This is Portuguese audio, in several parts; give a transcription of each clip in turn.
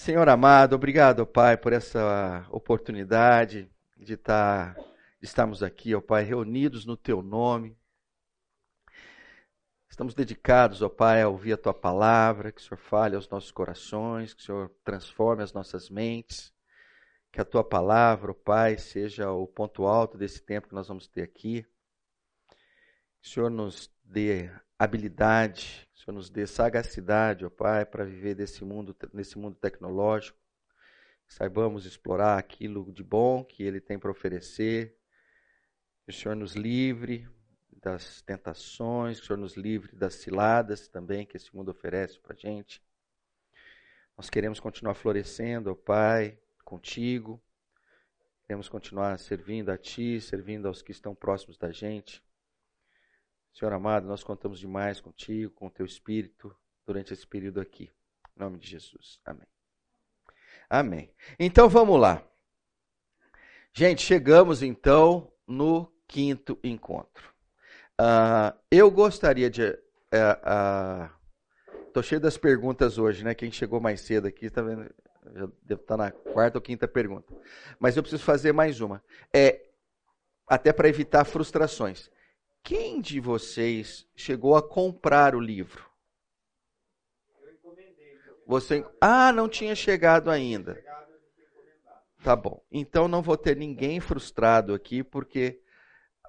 Senhor amado, obrigado, Pai, por essa oportunidade de, estar, de estarmos aqui, ó Pai, reunidos no Teu nome. Estamos dedicados, ó Pai, a ouvir a Tua palavra, que o Senhor fale aos nossos corações, que o Senhor transforme as nossas mentes, que a Tua palavra, ó Pai, seja o ponto alto desse tempo que nós vamos ter aqui. Que o Senhor nos dê habilidade, o Senhor nos dê sagacidade, ó Pai, para viver desse mundo, nesse mundo tecnológico. Saibamos explorar aquilo de bom que Ele tem para oferecer. Que o Senhor nos livre das tentações, que o Senhor nos livre das ciladas também que esse mundo oferece para a gente. Nós queremos continuar florescendo, ó Pai, contigo. Queremos continuar servindo a Ti, servindo aos que estão próximos da gente. Senhor amado, nós contamos demais contigo, com o teu espírito, durante esse período aqui. Em nome de Jesus. Amém. Amém. Então vamos lá. Gente, chegamos então no quinto encontro. Uh, eu gostaria de. Estou uh, uh, cheio das perguntas hoje, né? Quem chegou mais cedo aqui está vendo. Já devo estar na quarta ou quinta pergunta. Mas eu preciso fazer mais uma. É, até para evitar frustrações. Quem de vocês chegou a comprar o livro? Você Ah, não tinha chegado ainda. Tá bom. Então não vou ter ninguém frustrado aqui, porque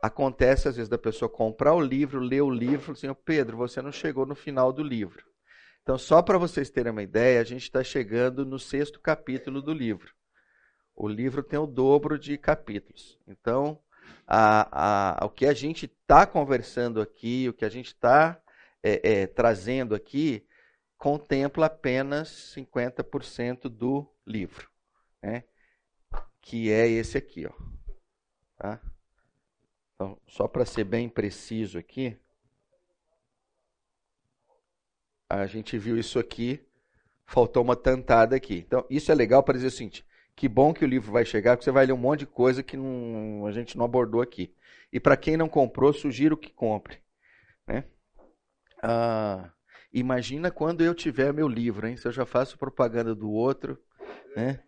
acontece às vezes da pessoa comprar o livro, ler o livro, assim, Pedro, você não chegou no final do livro. Então, só para vocês terem uma ideia, a gente está chegando no sexto capítulo do livro. O livro tem o dobro de capítulos. Então, a, a, o que a gente está conversando aqui, o que a gente está é, é, trazendo aqui, contempla apenas 50% do livro, né? que é esse aqui. Ó. Tá? Então, só para ser bem preciso aqui, a gente viu isso aqui, faltou uma tantada aqui. Então, isso é legal para dizer o seguinte: que bom que o livro vai chegar, porque você vai ler um monte de coisa que não, a gente não abordou aqui. E para quem não comprou, sugiro que compre. Né? Ah, imagina quando eu tiver meu livro, hein? Se eu já faço propaganda do outro. Né?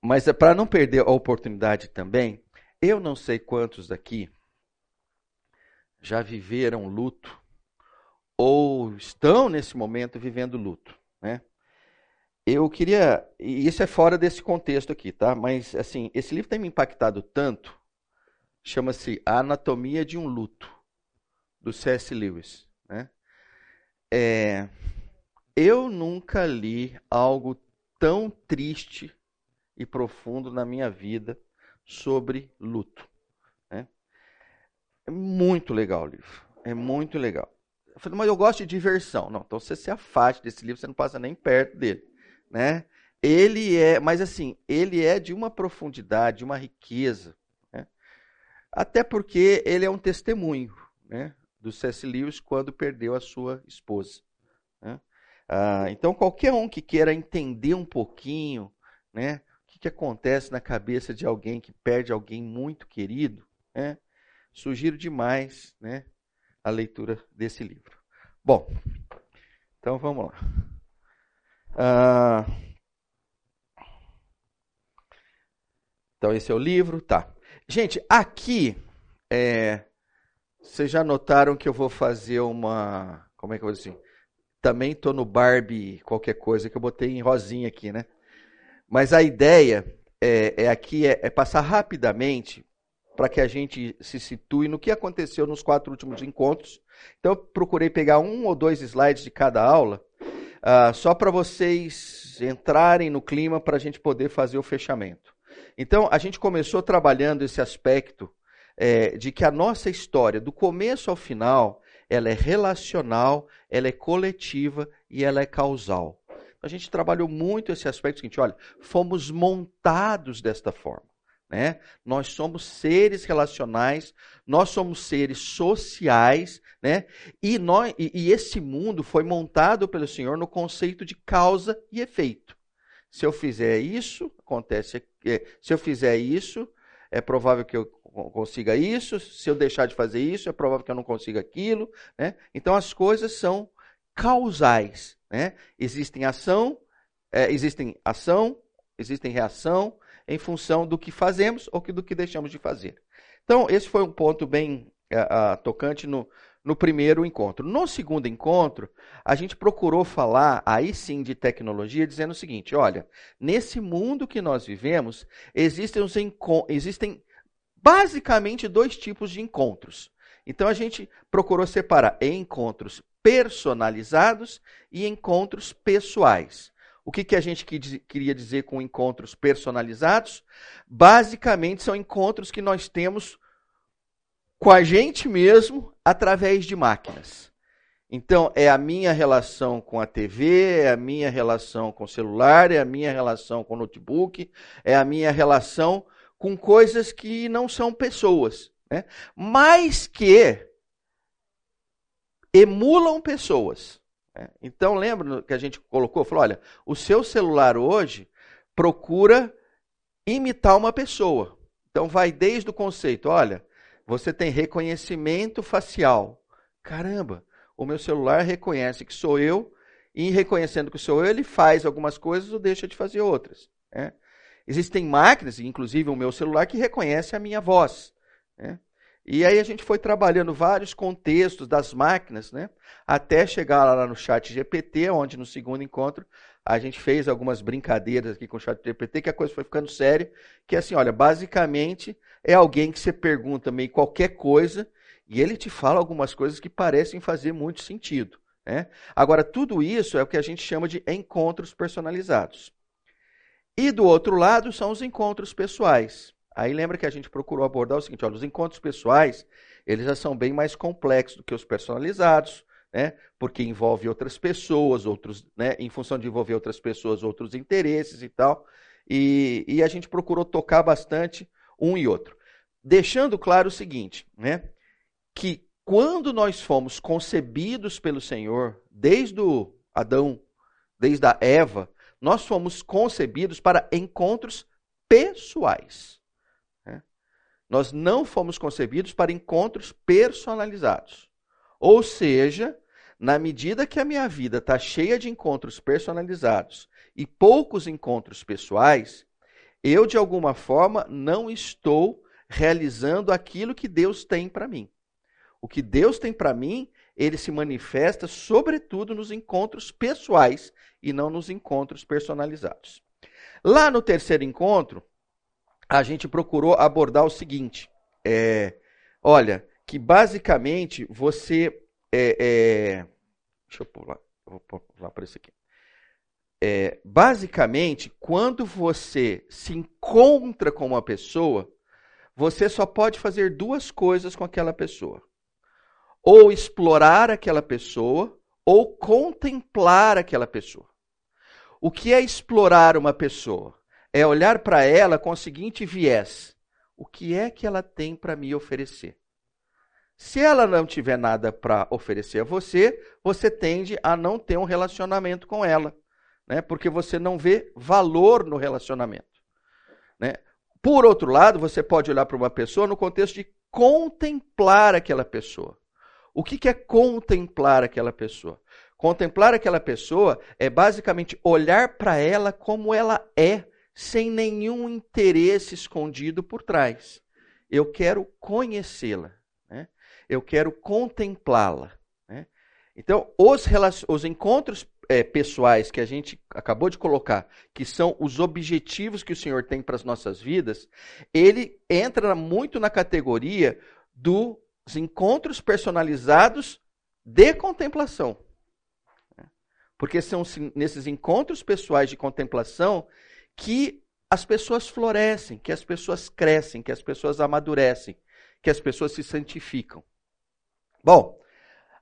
Mas é para não perder a oportunidade também, eu não sei quantos aqui já viveram luto ou estão nesse momento vivendo luto, né? Eu queria, e isso é fora desse contexto aqui, tá? Mas assim, esse livro tem me impactado tanto. Chama-se A Anatomia de um Luto, do C.S. Lewis, né? É, eu nunca li algo tão triste e profundo na minha vida sobre luto. Né? É muito legal o livro. É muito legal. Eu falei, mas eu gosto de diversão. Não, então você se afaste desse livro, você não passa nem perto dele né? Ele é, mas assim, ele é de uma profundidade, de uma riqueza, né? até porque ele é um testemunho, né? Do C.S. Lewis quando perdeu a sua esposa. Né? Ah, então qualquer um que queira entender um pouquinho, né? O que, que acontece na cabeça de alguém que perde alguém muito querido, né? Sugiro demais, né? A leitura desse livro. Bom, então vamos lá. Ah, então, esse é o livro, tá. Gente, aqui, é, vocês já notaram que eu vou fazer uma. Como é que eu vou dizer assim? Também estou no Barbie, qualquer coisa, que eu botei em rosinha aqui, né? Mas a ideia é, é aqui é, é passar rapidamente para que a gente se situe no que aconteceu nos quatro últimos encontros. Então, eu procurei pegar um ou dois slides de cada aula Uh, só para vocês entrarem no clima para a gente poder fazer o fechamento. Então, a gente começou trabalhando esse aspecto é, de que a nossa história, do começo ao final, ela é relacional, ela é coletiva e ela é causal. A gente trabalhou muito esse aspecto seguinte, olha, fomos montados desta forma. Né? Nós somos seres relacionais, nós somos seres sociais, né? E, nós, e, e esse mundo foi montado pelo Senhor no conceito de causa e efeito. Se eu fizer isso, acontece. É, se eu fizer isso, é provável que eu consiga isso. Se eu deixar de fazer isso, é provável que eu não consiga aquilo. Né? Então as coisas são causais. Né? Existem ação, é, existem ação, existem reação em função do que fazemos ou do que deixamos de fazer. Então, esse foi um ponto bem uh, tocante no, no primeiro encontro. No segundo encontro, a gente procurou falar, aí sim, de tecnologia, dizendo o seguinte: olha, nesse mundo que nós vivemos, existem, os existem basicamente dois tipos de encontros. Então, a gente procurou separar encontros personalizados e encontros pessoais. O que, que a gente queria dizer com encontros personalizados? Basicamente, são encontros que nós temos com a gente mesmo através de máquinas. Então, é a minha relação com a TV, é a minha relação com o celular, é a minha relação com o notebook, é a minha relação com coisas que não são pessoas, né? mas que emulam pessoas. Né? Então, lembra que a gente colocou? Falou: olha, o seu celular hoje procura imitar uma pessoa. Então, vai desde o conceito: olha, você tem reconhecimento facial. Caramba, o meu celular reconhece que sou eu, e reconhecendo que sou eu, ele faz algumas coisas ou deixa de fazer outras. Né? Existem máquinas, inclusive o meu celular, que reconhece a minha voz. Né? E aí a gente foi trabalhando vários contextos das máquinas, né? Até chegar lá no chat GPT, onde no segundo encontro a gente fez algumas brincadeiras aqui com o chat GPT, que a coisa foi ficando séria, que é assim, olha, basicamente é alguém que você pergunta meio qualquer coisa e ele te fala algumas coisas que parecem fazer muito sentido. Né? Agora, tudo isso é o que a gente chama de encontros personalizados. E do outro lado são os encontros pessoais. Aí lembra que a gente procurou abordar o seguinte: olha, os encontros pessoais eles já são bem mais complexos do que os personalizados, né? Porque envolve outras pessoas, outros, né? Em função de envolver outras pessoas, outros interesses e tal. E, e a gente procurou tocar bastante um e outro. Deixando claro o seguinte, né? Que quando nós fomos concebidos pelo Senhor, desde o Adão, desde a Eva, nós fomos concebidos para encontros pessoais. Né? Nós não fomos concebidos para encontros personalizados. Ou seja, na medida que a minha vida está cheia de encontros personalizados e poucos encontros pessoais, eu, de alguma forma, não estou realizando aquilo que Deus tem para mim. O que Deus tem para mim, ele se manifesta sobretudo nos encontros pessoais e não nos encontros personalizados. Lá no terceiro encontro, a gente procurou abordar o seguinte: é, olha, que basicamente você. É, é, deixa eu pular, vou pular para esse aqui é, basicamente, quando você se encontra com uma pessoa, você só pode fazer duas coisas com aquela pessoa: ou explorar aquela pessoa, ou contemplar aquela pessoa. O que é explorar uma pessoa? É olhar para ela com o seguinte viés: o que é que ela tem para me oferecer? Se ela não tiver nada para oferecer a você, você tende a não ter um relacionamento com ela né? porque você não vê valor no relacionamento. Né? Por outro lado, você pode olhar para uma pessoa no contexto de contemplar aquela pessoa. O que, que é contemplar aquela pessoa? Contemplar aquela pessoa é basicamente olhar para ela como ela é, sem nenhum interesse escondido por trás. Eu quero conhecê-la? Eu quero contemplá-la. Né? Então, os, os encontros é, pessoais que a gente acabou de colocar, que são os objetivos que o Senhor tem para as nossas vidas, ele entra muito na categoria dos encontros personalizados de contemplação. Porque são nesses encontros pessoais de contemplação que as pessoas florescem, que as pessoas crescem, que as pessoas amadurecem, que as pessoas se santificam. Bom,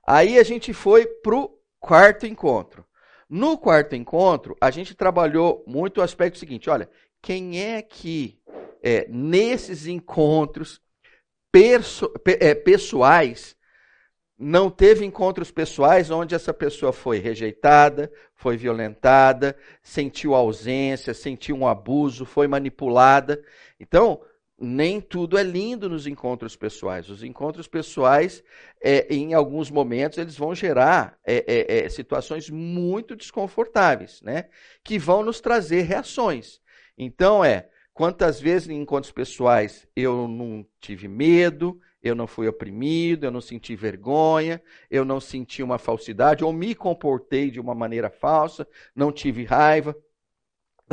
aí a gente foi para o quarto encontro. No quarto encontro, a gente trabalhou muito o aspecto seguinte: olha, quem é que é, nesses encontros é, pessoais não teve encontros pessoais onde essa pessoa foi rejeitada, foi violentada, sentiu ausência, sentiu um abuso, foi manipulada. Então, nem tudo é lindo nos encontros pessoais. Os encontros pessoais, é, em alguns momentos, eles vão gerar é, é, é, situações muito desconfortáveis, né? Que vão nos trazer reações. Então, é, quantas vezes em encontros pessoais eu não tive medo, eu não fui oprimido, eu não senti vergonha, eu não senti uma falsidade, ou me comportei de uma maneira falsa, não tive raiva.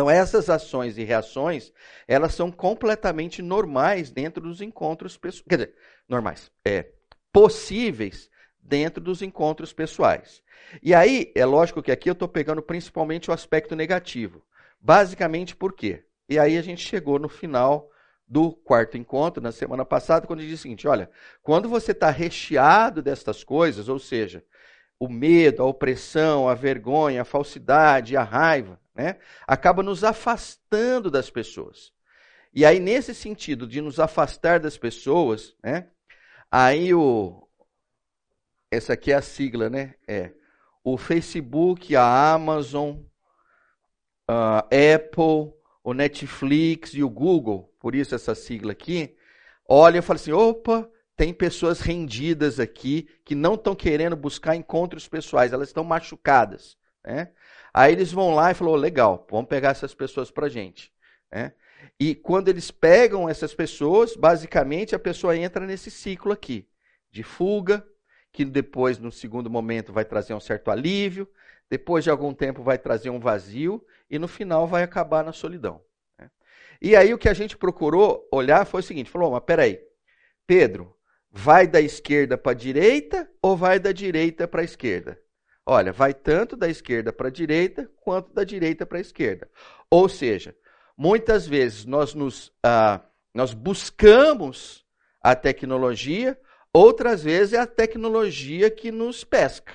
Então, essas ações e reações, elas são completamente normais dentro dos encontros pessoais. Quer dizer, normais, é, possíveis dentro dos encontros pessoais. E aí, é lógico que aqui eu estou pegando principalmente o aspecto negativo. Basicamente por quê? E aí a gente chegou no final do quarto encontro, na semana passada, quando ele disse o seguinte: olha, quando você está recheado destas coisas, ou seja, o medo, a opressão, a vergonha, a falsidade, a raiva, né, acaba nos afastando das pessoas. E aí, nesse sentido de nos afastar das pessoas, né, aí o. Essa aqui é a sigla, né? É. O Facebook, a Amazon, a Apple, o Netflix e o Google, por isso essa sigla aqui, olha e fala assim: opa, tem pessoas rendidas aqui que não estão querendo buscar encontros pessoais, elas estão machucadas. Né? Aí eles vão lá e falam: oh, legal, vamos pegar essas pessoas para gente. Né? E quando eles pegam essas pessoas, basicamente a pessoa entra nesse ciclo aqui de fuga, que depois, no segundo momento, vai trazer um certo alívio, depois de algum tempo vai trazer um vazio e no final vai acabar na solidão. Né? E aí o que a gente procurou olhar foi o seguinte: falou, mas peraí, Pedro, vai da esquerda para a direita ou vai da direita para a esquerda? Olha, vai tanto da esquerda para a direita quanto da direita para a esquerda. Ou seja, muitas vezes nós, nos, ah, nós buscamos a tecnologia, outras vezes é a tecnologia que nos pesca.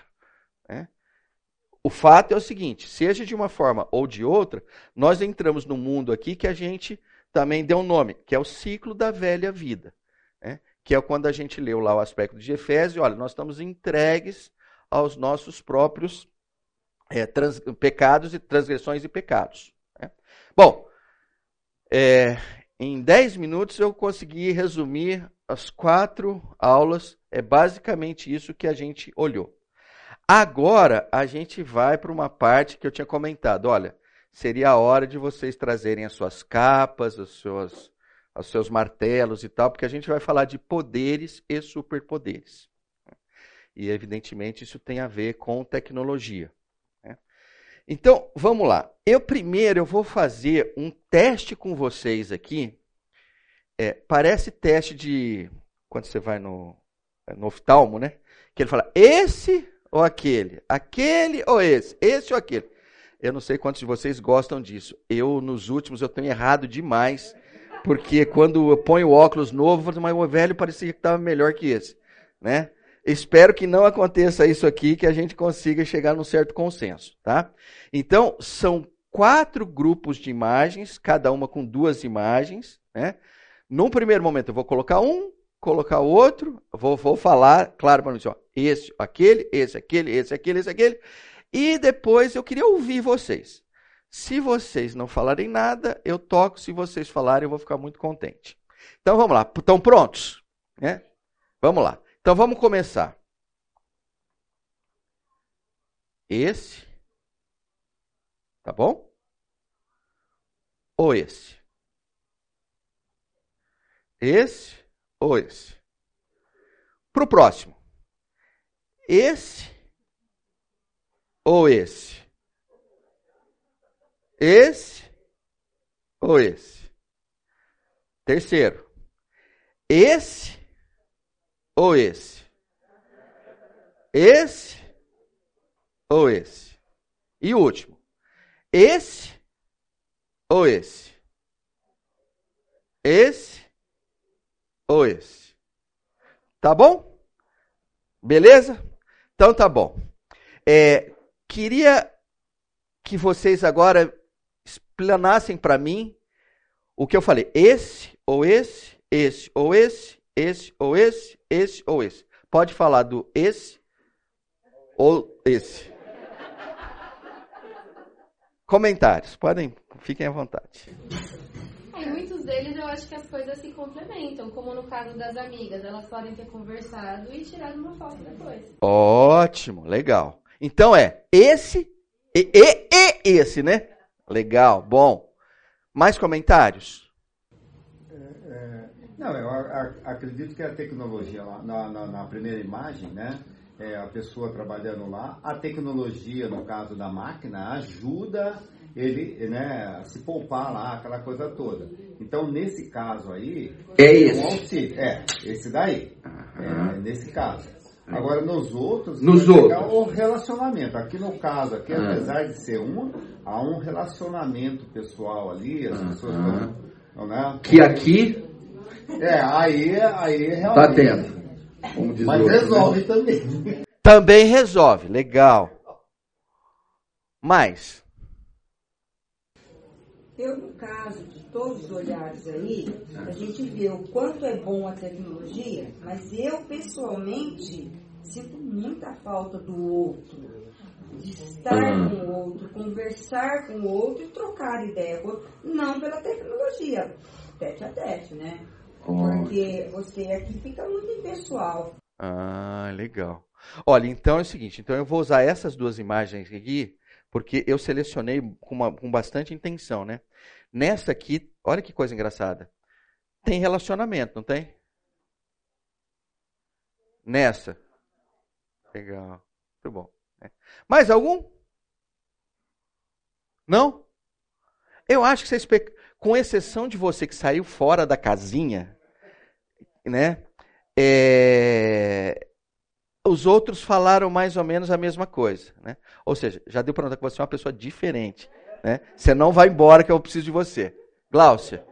Né? O fato é o seguinte: seja de uma forma ou de outra, nós entramos num mundo aqui que a gente também deu um nome, que é o ciclo da velha vida. Né? Que é quando a gente leu lá o aspecto de Efésio, olha, nós estamos entregues aos nossos próprios é, trans, pecados e transgressões e pecados. Né? Bom, é, em 10 minutos eu consegui resumir as quatro aulas, é basicamente isso que a gente olhou. Agora a gente vai para uma parte que eu tinha comentado. Olha, seria a hora de vocês trazerem as suas capas, os seus, os seus martelos e tal, porque a gente vai falar de poderes e superpoderes. E evidentemente isso tem a ver com tecnologia. Né? Então, vamos lá. Eu primeiro eu vou fazer um teste com vocês aqui. É, parece teste de quando você vai no, no oftalmo, né? Que ele fala: esse ou aquele? Aquele ou esse? Esse ou aquele? Eu não sei quantos de vocês gostam disso. Eu, nos últimos, eu tenho errado demais. Porque quando eu ponho óculos novo, eu falo, mas o velho parecia que estava melhor que esse. Né? Espero que não aconteça isso aqui, que a gente consiga chegar num certo consenso. Tá? Então, são quatro grupos de imagens, cada uma com duas imagens. Né? Num primeiro momento, eu vou colocar um, colocar o outro, vou, vou falar, claro, para ó, esse, aquele, esse, aquele, esse, aquele, esse, aquele. E depois eu queria ouvir vocês. Se vocês não falarem nada, eu toco. Se vocês falarem, eu vou ficar muito contente. Então vamos lá. Estão prontos? Né? Vamos lá. Então vamos começar. Esse. Tá bom? Ou esse? Esse ou esse? Para o próximo. Esse ou esse? Esse ou esse? Terceiro. Esse ou esse? Esse ou esse? E o último. Esse ou esse? Esse ou esse? Tá bom? Beleza? Então tá bom. É, queria que vocês agora explanassem para mim o que eu falei. Esse ou esse, esse ou esse, esse ou esse, esse ou esse. Pode falar do esse ou esse. Comentários, podem, fiquem à vontade. Em muitos deles eu acho que as coisas se complementam, como no caso das amigas, elas podem ter conversado e tirado uma foto depois. Ótimo, legal. Então é esse e, e, e esse, né? Legal, bom. Mais comentários? Não, eu acredito que a tecnologia lá, na, na, na primeira imagem, né? É, a pessoa trabalhando lá, a tecnologia, no caso da máquina, ajuda ele né, se poupar lá, aquela coisa toda. Então, nesse caso aí, é esse. Auxílio. É, esse daí. É, nesse caso. Agora, nos outros, nos outros. o relacionamento. Aqui no caso, aqui, uhum. apesar de ser um, há um relacionamento pessoal ali, as uhum. pessoas estão. Né? Que aqui. É, aí, aí realmente. Tá dentro. Mas outro, resolve né? também. Também resolve, legal. Mas eu, no caso de todos os olhares aí, a gente vê o quanto é bom a tecnologia, mas eu, pessoalmente, sinto muita falta do outro. De estar uhum. com o outro, conversar com o outro e trocar ideia. Não pela tecnologia, tete a tete, né? Porque você aqui fica muito impessoal. Ah, legal. Olha, então é o seguinte, então eu vou usar essas duas imagens aqui porque eu selecionei com, uma, com bastante intenção, né? Nessa aqui, olha que coisa engraçada. Tem relacionamento, não tem? Nessa. Legal. Muito bom. Né? Mais algum? Não? Eu acho que vocês, com exceção de você que saiu fora da casinha, né? É, os outros falaram mais ou menos a mesma coisa. Né? Ou seja, já deu para notar que você é uma pessoa diferente. Né? Você não vai embora que eu preciso de você. Gláucia.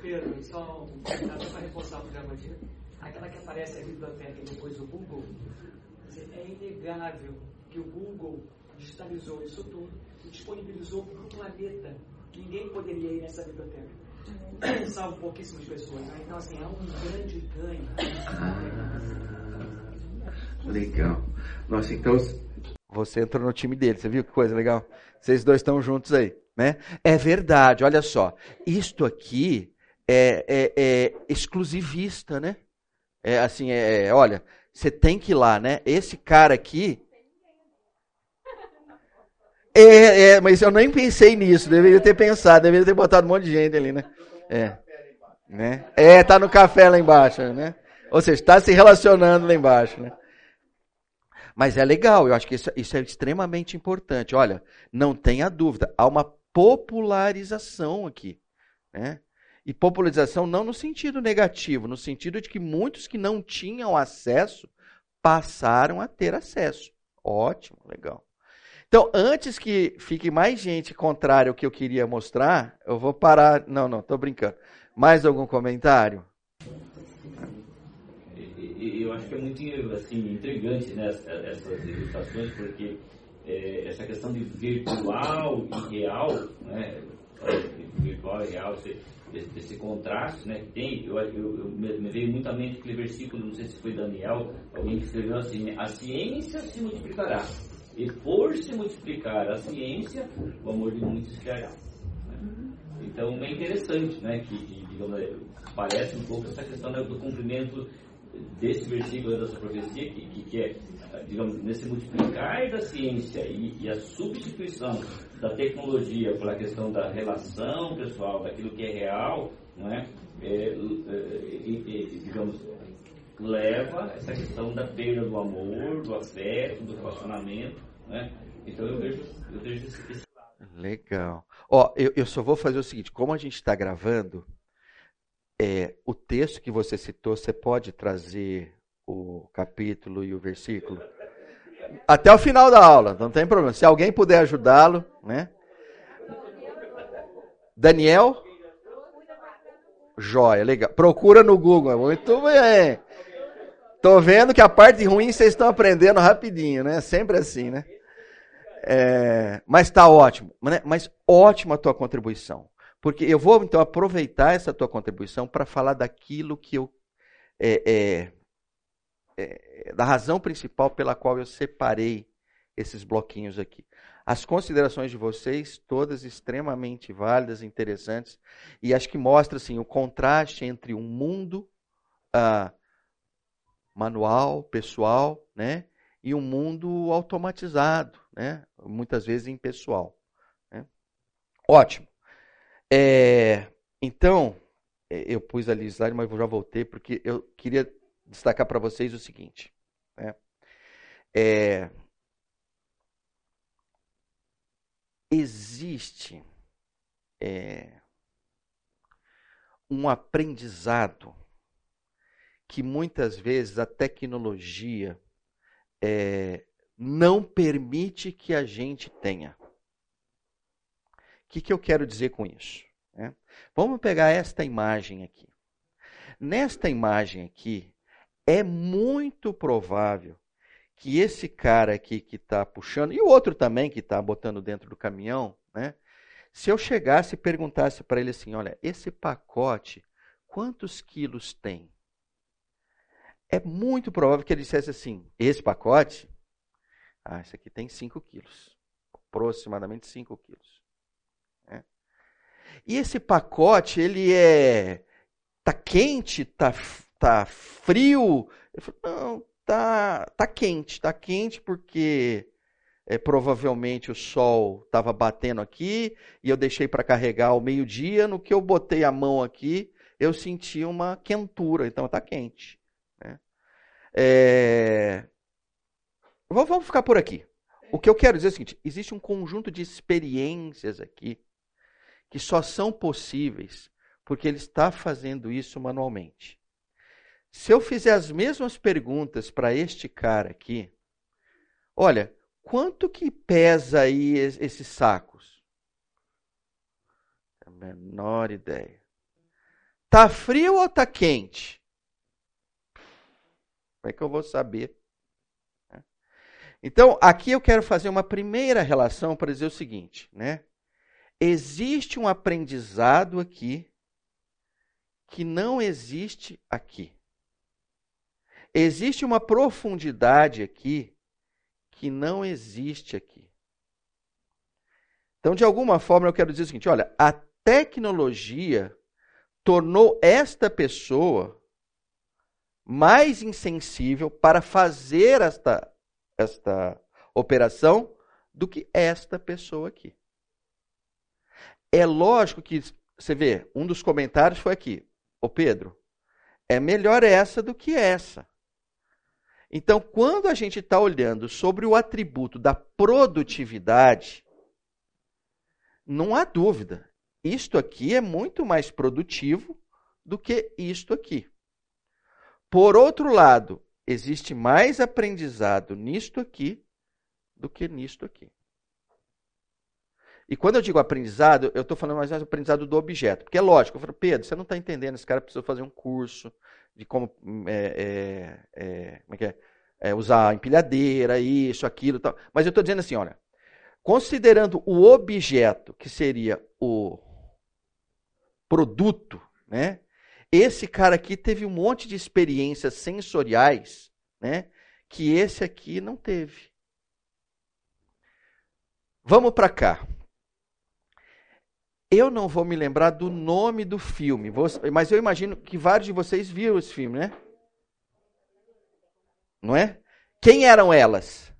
Pedro, só um para reforçar o programa de aquela que aparece a biblioteca e depois o Google, é inegável que o Google digitalizou isso tudo e disponibilizou para o planeta. Ninguém poderia ir nessa biblioteca. Salvo pouquíssimas pessoas. Né? Então, assim, é um grande ganho. Legal. Nossa, então você entrou no time dele, você viu que coisa legal? Vocês dois estão juntos aí, né? É verdade, olha só. Isto aqui é, é, é exclusivista, né? É assim, é, é, olha, você tem que ir lá, né? Esse cara aqui. É, é, mas eu nem pensei nisso, deveria ter pensado, deveria ter botado um monte de gente ali, né? É. Né? É, tá no café lá embaixo, né? Ou seja, está se relacionando lá embaixo, né? Mas é legal, eu acho que isso, isso é extremamente importante. Olha, não tenha dúvida, há uma popularização aqui. Né? E popularização não no sentido negativo, no sentido de que muitos que não tinham acesso passaram a ter acesso. Ótimo, legal. Então, antes que fique mais gente contrária ao que eu queria mostrar, eu vou parar. Não, não, estou brincando. Mais algum comentário? eu acho que é muito assim, intrigante né, essas ilustrações, porque é, essa questão de virtual e real, né, virtual e real, esse, esse contraste né, que tem, eu, eu, eu, me veio muito à mente aquele versículo, não sei se foi Daniel, alguém que escreveu assim, a ciência se multiplicará, e por se multiplicar a ciência, o amor de muitos criará. Né? Então é interessante, né, que, digamos, parece um pouco essa questão né, do cumprimento desse versículo dessa profecia, que, que, que, é, digamos, nesse multiplicar da ciência e, e, a substituição da tecnologia pela questão da relação pessoal, daquilo que é real, não é? é, é, é digamos, leva essa questão da perda do amor, do afeto, do relacionamento, né? Então eu vejo, eu vejo esse, esse Legal. Ó, eu, eu só vou fazer o seguinte, como a gente está gravando, é, o texto que você citou, você pode trazer o capítulo e o versículo? Até o final da aula, não tem problema. Se alguém puder ajudá-lo, né? Daniel? Joia, legal. Procura no Google, muito bem. Tô vendo que a parte ruim vocês estão aprendendo rapidinho, né? Sempre assim, né? É, mas tá ótimo. Né? Mas ótima a tua contribuição. Porque eu vou então aproveitar essa tua contribuição para falar daquilo que eu. É, é, é, da razão principal pela qual eu separei esses bloquinhos aqui. As considerações de vocês, todas extremamente válidas, interessantes, e acho que mostra assim, o contraste entre um mundo ah, manual, pessoal, né, e um mundo automatizado, né, muitas vezes impessoal. Né. Ótimo. É, então, é, eu pus ali o slide, mas já voltei, porque eu queria destacar para vocês o seguinte. Né, é, existe é, um aprendizado que muitas vezes a tecnologia é, não permite que a gente tenha. O que, que eu quero dizer com isso? É, vamos pegar esta imagem aqui. Nesta imagem aqui, é muito provável que esse cara aqui que está puxando, e o outro também que está botando dentro do caminhão, né? Se eu chegasse e perguntasse para ele assim: olha, esse pacote, quantos quilos tem? É muito provável que ele dissesse assim: esse pacote, ah, esse aqui tem 5 quilos, aproximadamente 5 quilos. Né? E esse pacote, ele é. Tá quente, tá, tá frio? Ele falou, não, tá, tá quente. Tá quente porque é, provavelmente o sol estava batendo aqui e eu deixei para carregar ao meio-dia. No que eu botei a mão aqui, eu senti uma quentura, então está quente. É... Vamos ficar por aqui. O que eu quero dizer é o seguinte: existe um conjunto de experiências aqui que só são possíveis porque ele está fazendo isso manualmente. Se eu fizer as mesmas perguntas para este cara aqui, olha, quanto que pesa aí esses sacos? A menor ideia. Tá frio ou tá quente? Como é que eu vou saber? Então, aqui eu quero fazer uma primeira relação para dizer o seguinte, né? Existe um aprendizado aqui que não existe aqui. Existe uma profundidade aqui que não existe aqui. Então, de alguma forma, eu quero dizer o seguinte: olha, a tecnologia tornou esta pessoa mais insensível para fazer esta, esta operação do que esta pessoa aqui. É lógico que, você vê, um dos comentários foi aqui: Ô Pedro, é melhor essa do que essa. Então, quando a gente está olhando sobre o atributo da produtividade, não há dúvida. Isto aqui é muito mais produtivo do que isto aqui. Por outro lado, existe mais aprendizado nisto aqui do que nisto aqui. E quando eu digo aprendizado, eu estou falando mais do aprendizado do objeto. Porque é lógico, eu falo, Pedro, você não está entendendo, esse cara precisa fazer um curso, de como, é, é, é, como é é? é usar empilhadeira, isso, aquilo, tal. Mas eu estou dizendo assim, olha, considerando o objeto que seria o produto, né? Esse cara aqui teve um monte de experiências sensoriais, né? Que esse aqui não teve. Vamos para cá. Eu não vou me lembrar do nome do filme, mas eu imagino que vários de vocês viram esse filme, né? Não é? Quem eram elas?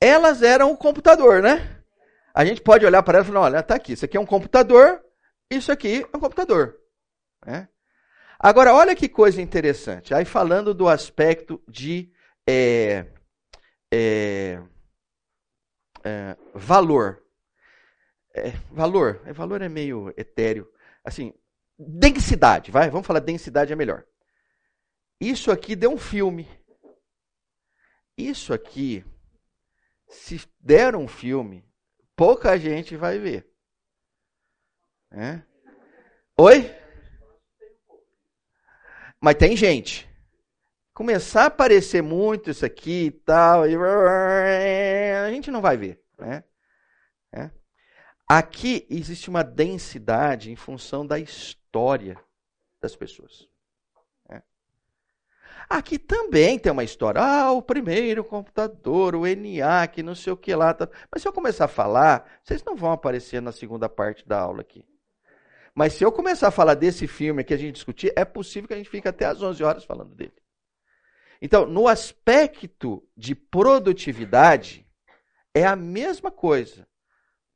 Elas eram o computador, né? A gente pode olhar para elas e falar: olha, está aqui, isso aqui é um computador, isso aqui é um computador. Né? Agora, olha que coisa interessante. Aí, falando do aspecto de é, é, é, valor. É, valor, é, valor é meio etéreo. Assim, densidade, vai, vamos falar densidade é melhor. Isso aqui deu um filme. Isso aqui, se der um filme, pouca gente vai ver. É? Oi? Mas tem gente. Começar a aparecer muito isso aqui e tal, e a gente não vai ver. Né? É? Aqui existe uma densidade em função da história das pessoas. É. Aqui também tem uma história. Ah, o primeiro computador, o ENIAC, não sei o que lá. Mas se eu começar a falar, vocês não vão aparecer na segunda parte da aula aqui. Mas se eu começar a falar desse filme que a gente discutir, é possível que a gente fique até às 11 horas falando dele. Então, no aspecto de produtividade, é a mesma coisa.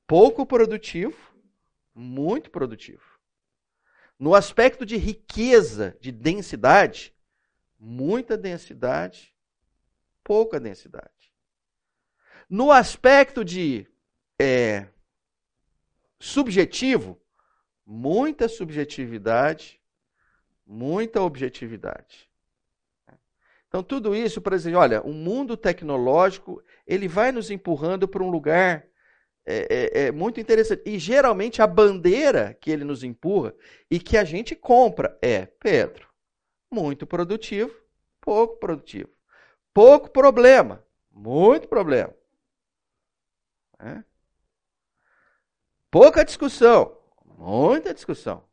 Pouco produtivo, muito produtivo. No aspecto de riqueza, de densidade, muita densidade, pouca densidade. No aspecto de é, subjetivo, muita subjetividade, muita objetividade. Então, tudo isso para dizer, olha, o mundo tecnológico, ele vai nos empurrando para um lugar é, é, é, muito interessante. E geralmente a bandeira que ele nos empurra e que a gente compra é, Pedro, muito produtivo, pouco produtivo. Pouco problema, muito problema. É? Pouca discussão, muita discussão.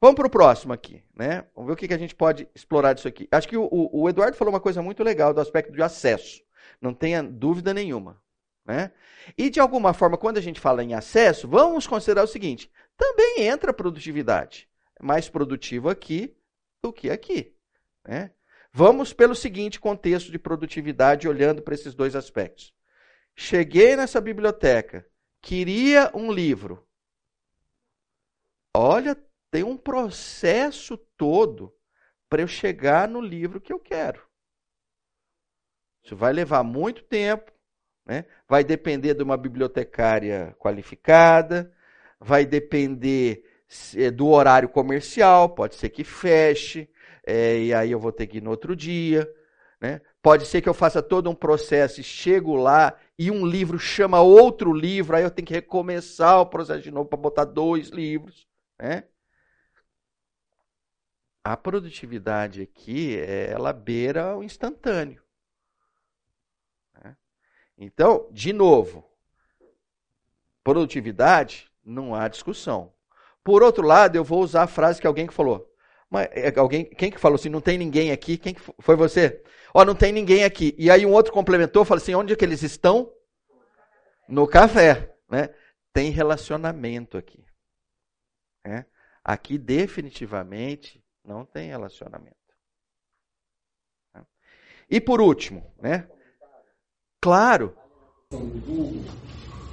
Vamos para o próximo aqui, né? Vamos ver o que, que a gente pode explorar disso aqui. Acho que o, o, Eduardo falou uma coisa muito legal do aspecto de acesso. Não tenha dúvida nenhuma. Né? E de alguma forma, quando a gente fala em acesso, vamos considerar o seguinte: também entra produtividade. É mais produtivo aqui do que aqui. Né? Vamos pelo seguinte contexto de produtividade, olhando para esses dois aspectos. Cheguei nessa biblioteca, queria um livro. Olha tem um processo todo para eu chegar no livro que eu quero. Isso vai levar muito tempo, né? vai depender de uma bibliotecária qualificada, vai depender é, do horário comercial, pode ser que feche, é, e aí eu vou ter que ir no outro dia. Né? Pode ser que eu faça todo um processo e chego lá e um livro chama outro livro, aí eu tenho que recomeçar o processo de novo para botar dois livros. Né? a produtividade aqui, ela beira o instantâneo. Né? Então, de novo, produtividade, não há discussão. Por outro lado, eu vou usar a frase que alguém que falou. Mas, é, alguém, quem que falou assim, não tem ninguém aqui? Quem que foi você? Ó, não tem ninguém aqui. E aí um outro complementou, falou assim, onde é que eles estão? No café, né? Tem relacionamento aqui. Né? Aqui definitivamente não tem relacionamento. E por último, né? Claro.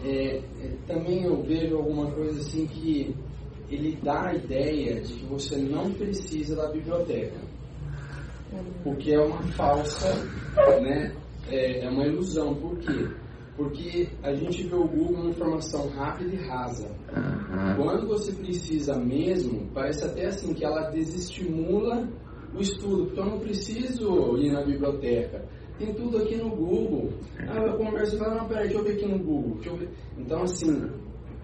É, também eu vejo alguma coisa assim que ele dá a ideia de que você não precisa da biblioteca. O que é uma falsa, né? É, é uma ilusão. Por quê? Porque a gente vê o Google uma informação rápida e rasa. Uhum. Quando você precisa mesmo, parece até assim que ela desestimula o estudo, porque eu não preciso ir na biblioteca. Tem tudo aqui no Google. Ah, eu converso e falo, não, peraí, deixa eu ver aqui no Google. Então, assim,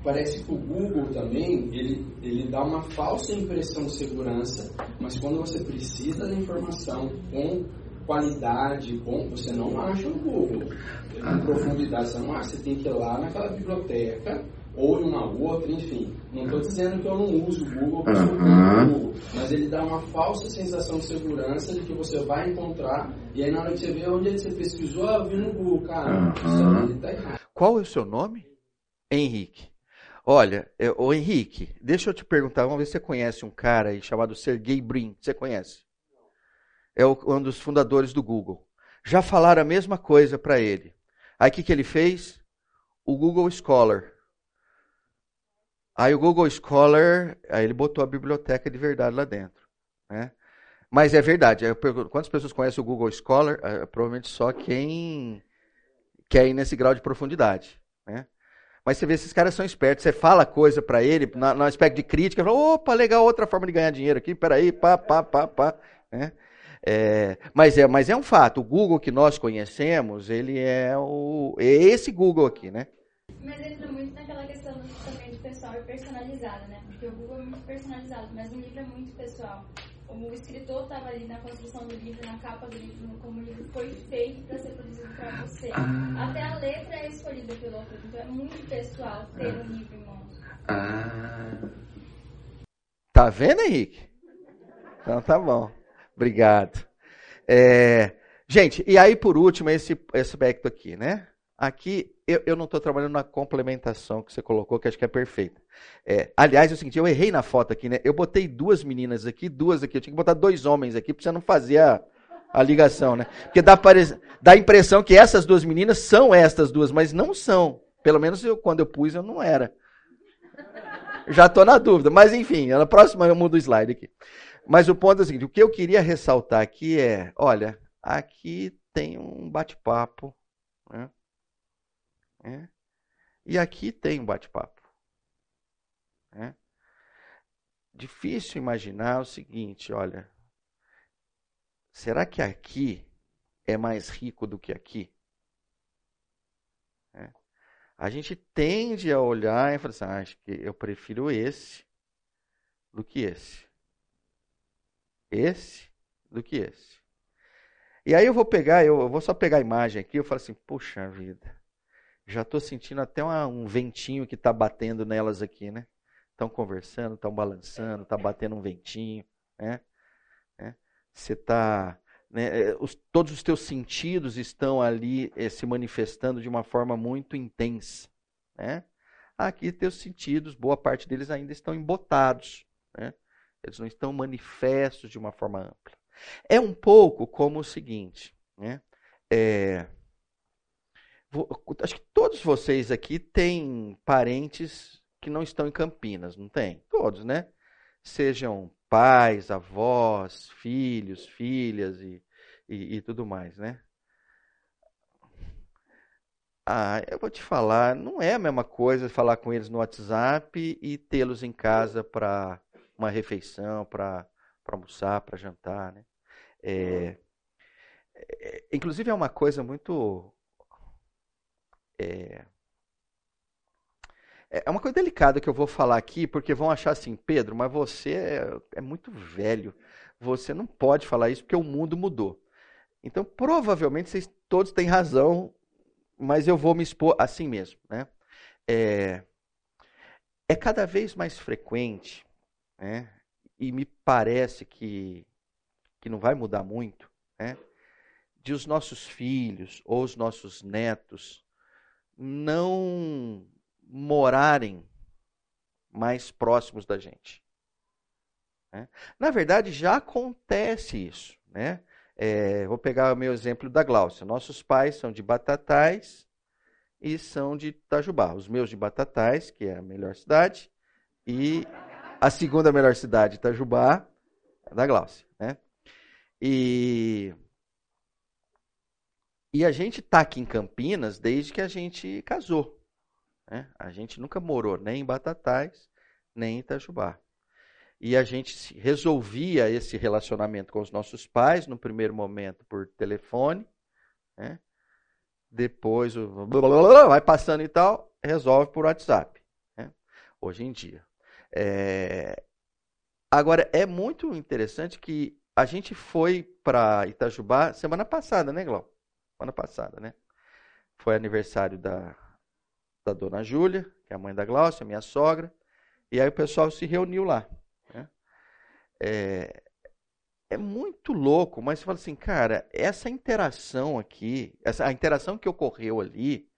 parece que o Google também, ele, ele dá uma falsa impressão de segurança, mas quando você precisa da informação com qualidade, bom, você não acha no Google. Em profundidade, você não acha. Você tem que ir lá naquela biblioteca ou em uma outra, enfim. Não estou dizendo que eu não uso o Google, eu o Google, mas ele dá uma falsa sensação de segurança de que você vai encontrar, e aí na hora que você vê onde é você pesquisou, ah, eu vi no Google, cara, isso está errado. Qual é o seu nome? Henrique. Olha, o Henrique, deixa eu te perguntar, vamos ver se você conhece um cara aí chamado Sergey Brin. Você conhece? é um dos fundadores do Google. Já falaram a mesma coisa para ele. Aí o que, que ele fez? O Google Scholar. Aí o Google Scholar, aí ele botou a biblioteca de verdade lá dentro. Né? Mas é verdade. Eu pergunto, quantas pessoas conhecem o Google Scholar? É, provavelmente só quem quer ir nesse grau de profundidade. Né? Mas você vê, esses caras são espertos. Você fala coisa para ele, na, no aspecto de crítica, fala, opa, legal, outra forma de ganhar dinheiro aqui, peraí, pá, pá, pá, pá. Né? É, mas, é, mas é um fato, o Google que nós conhecemos, ele é o é esse Google aqui, né? Mas entra muito naquela questão também de pessoal e personalizado, né? Porque o Google é muito personalizado, mas o livro é muito pessoal. O escritor estava ali na construção do livro, na capa do livro, como o livro foi feito para ser produzido para você. Ah. Até a letra é escolhida pelo autor, então é muito pessoal ter ah. um livro em mãos. Ah. Tá vendo, Henrique? Então tá bom. Obrigado. É, gente, e aí por último, esse, esse aspecto aqui, né? Aqui eu, eu não estou trabalhando na complementação que você colocou, que acho que é perfeita. É, aliás, é o seguinte, eu errei na foto aqui, né? Eu botei duas meninas aqui, duas aqui. Eu tinha que botar dois homens aqui, para você não fazer a, a ligação, né? Porque dá, dá a impressão que essas duas meninas são estas duas, mas não são. Pelo menos eu, quando eu pus, eu não era. Já estou na dúvida. Mas enfim, na próxima eu mudo o slide aqui. Mas o ponto é o seguinte: o que eu queria ressaltar aqui é: olha, aqui tem um bate-papo. Né? É. E aqui tem um bate-papo. É. Difícil imaginar o seguinte: olha, será que aqui é mais rico do que aqui? É. A gente tende a olhar e falar assim: ah, acho que eu prefiro esse do que esse esse do que esse. E aí eu vou pegar, eu vou só pegar a imagem aqui, eu falo assim, puxa vida, já estou sentindo até uma, um ventinho que está batendo nelas aqui, né? Estão conversando, estão balançando, está batendo um ventinho, né? né? Você está, né? É, os, todos os teus sentidos estão ali eh, se manifestando de uma forma muito intensa, né? Aqui teus sentidos, boa parte deles ainda estão embotados, né? Eles não estão manifestos de uma forma ampla. É um pouco como o seguinte, né? É, acho que todos vocês aqui têm parentes que não estão em Campinas, não tem? Todos, né? Sejam pais, avós, filhos, filhas e, e, e tudo mais, né? Ah, eu vou te falar, não é a mesma coisa falar com eles no WhatsApp e tê-los em casa para uma refeição para almoçar, para jantar. Né? É, é, inclusive é uma coisa muito. É, é uma coisa delicada que eu vou falar aqui, porque vão achar assim, Pedro, mas você é, é muito velho. Você não pode falar isso porque o mundo mudou. Então, provavelmente, vocês todos têm razão, mas eu vou me expor assim mesmo. Né? É, é cada vez mais frequente né? e me parece que, que não vai mudar muito, né? de os nossos filhos ou os nossos netos não morarem mais próximos da gente. Né? Na verdade, já acontece isso. Né? É, vou pegar o meu exemplo da Gláucia. Nossos pais são de Batatais e são de Itajubá. Os meus de Batatais, que é a melhor cidade, e a segunda melhor cidade, Itajubá, da Glaucia. Né? E, e a gente está aqui em Campinas desde que a gente casou. Né? A gente nunca morou nem em Batatais, nem em Itajubá. E a gente resolvia esse relacionamento com os nossos pais, no primeiro momento por telefone, né? depois vai passando e tal, resolve por WhatsApp. Né? Hoje em dia. É... Agora, é muito interessante que a gente foi para Itajubá semana passada, né, Glau? Semana passada, né? Foi aniversário da, da dona Júlia, que é a mãe da Glaucia, minha sogra, e aí o pessoal se reuniu lá. Né? É, é muito louco, mas você fala assim, cara, essa interação aqui, essa, a interação que ocorreu ali,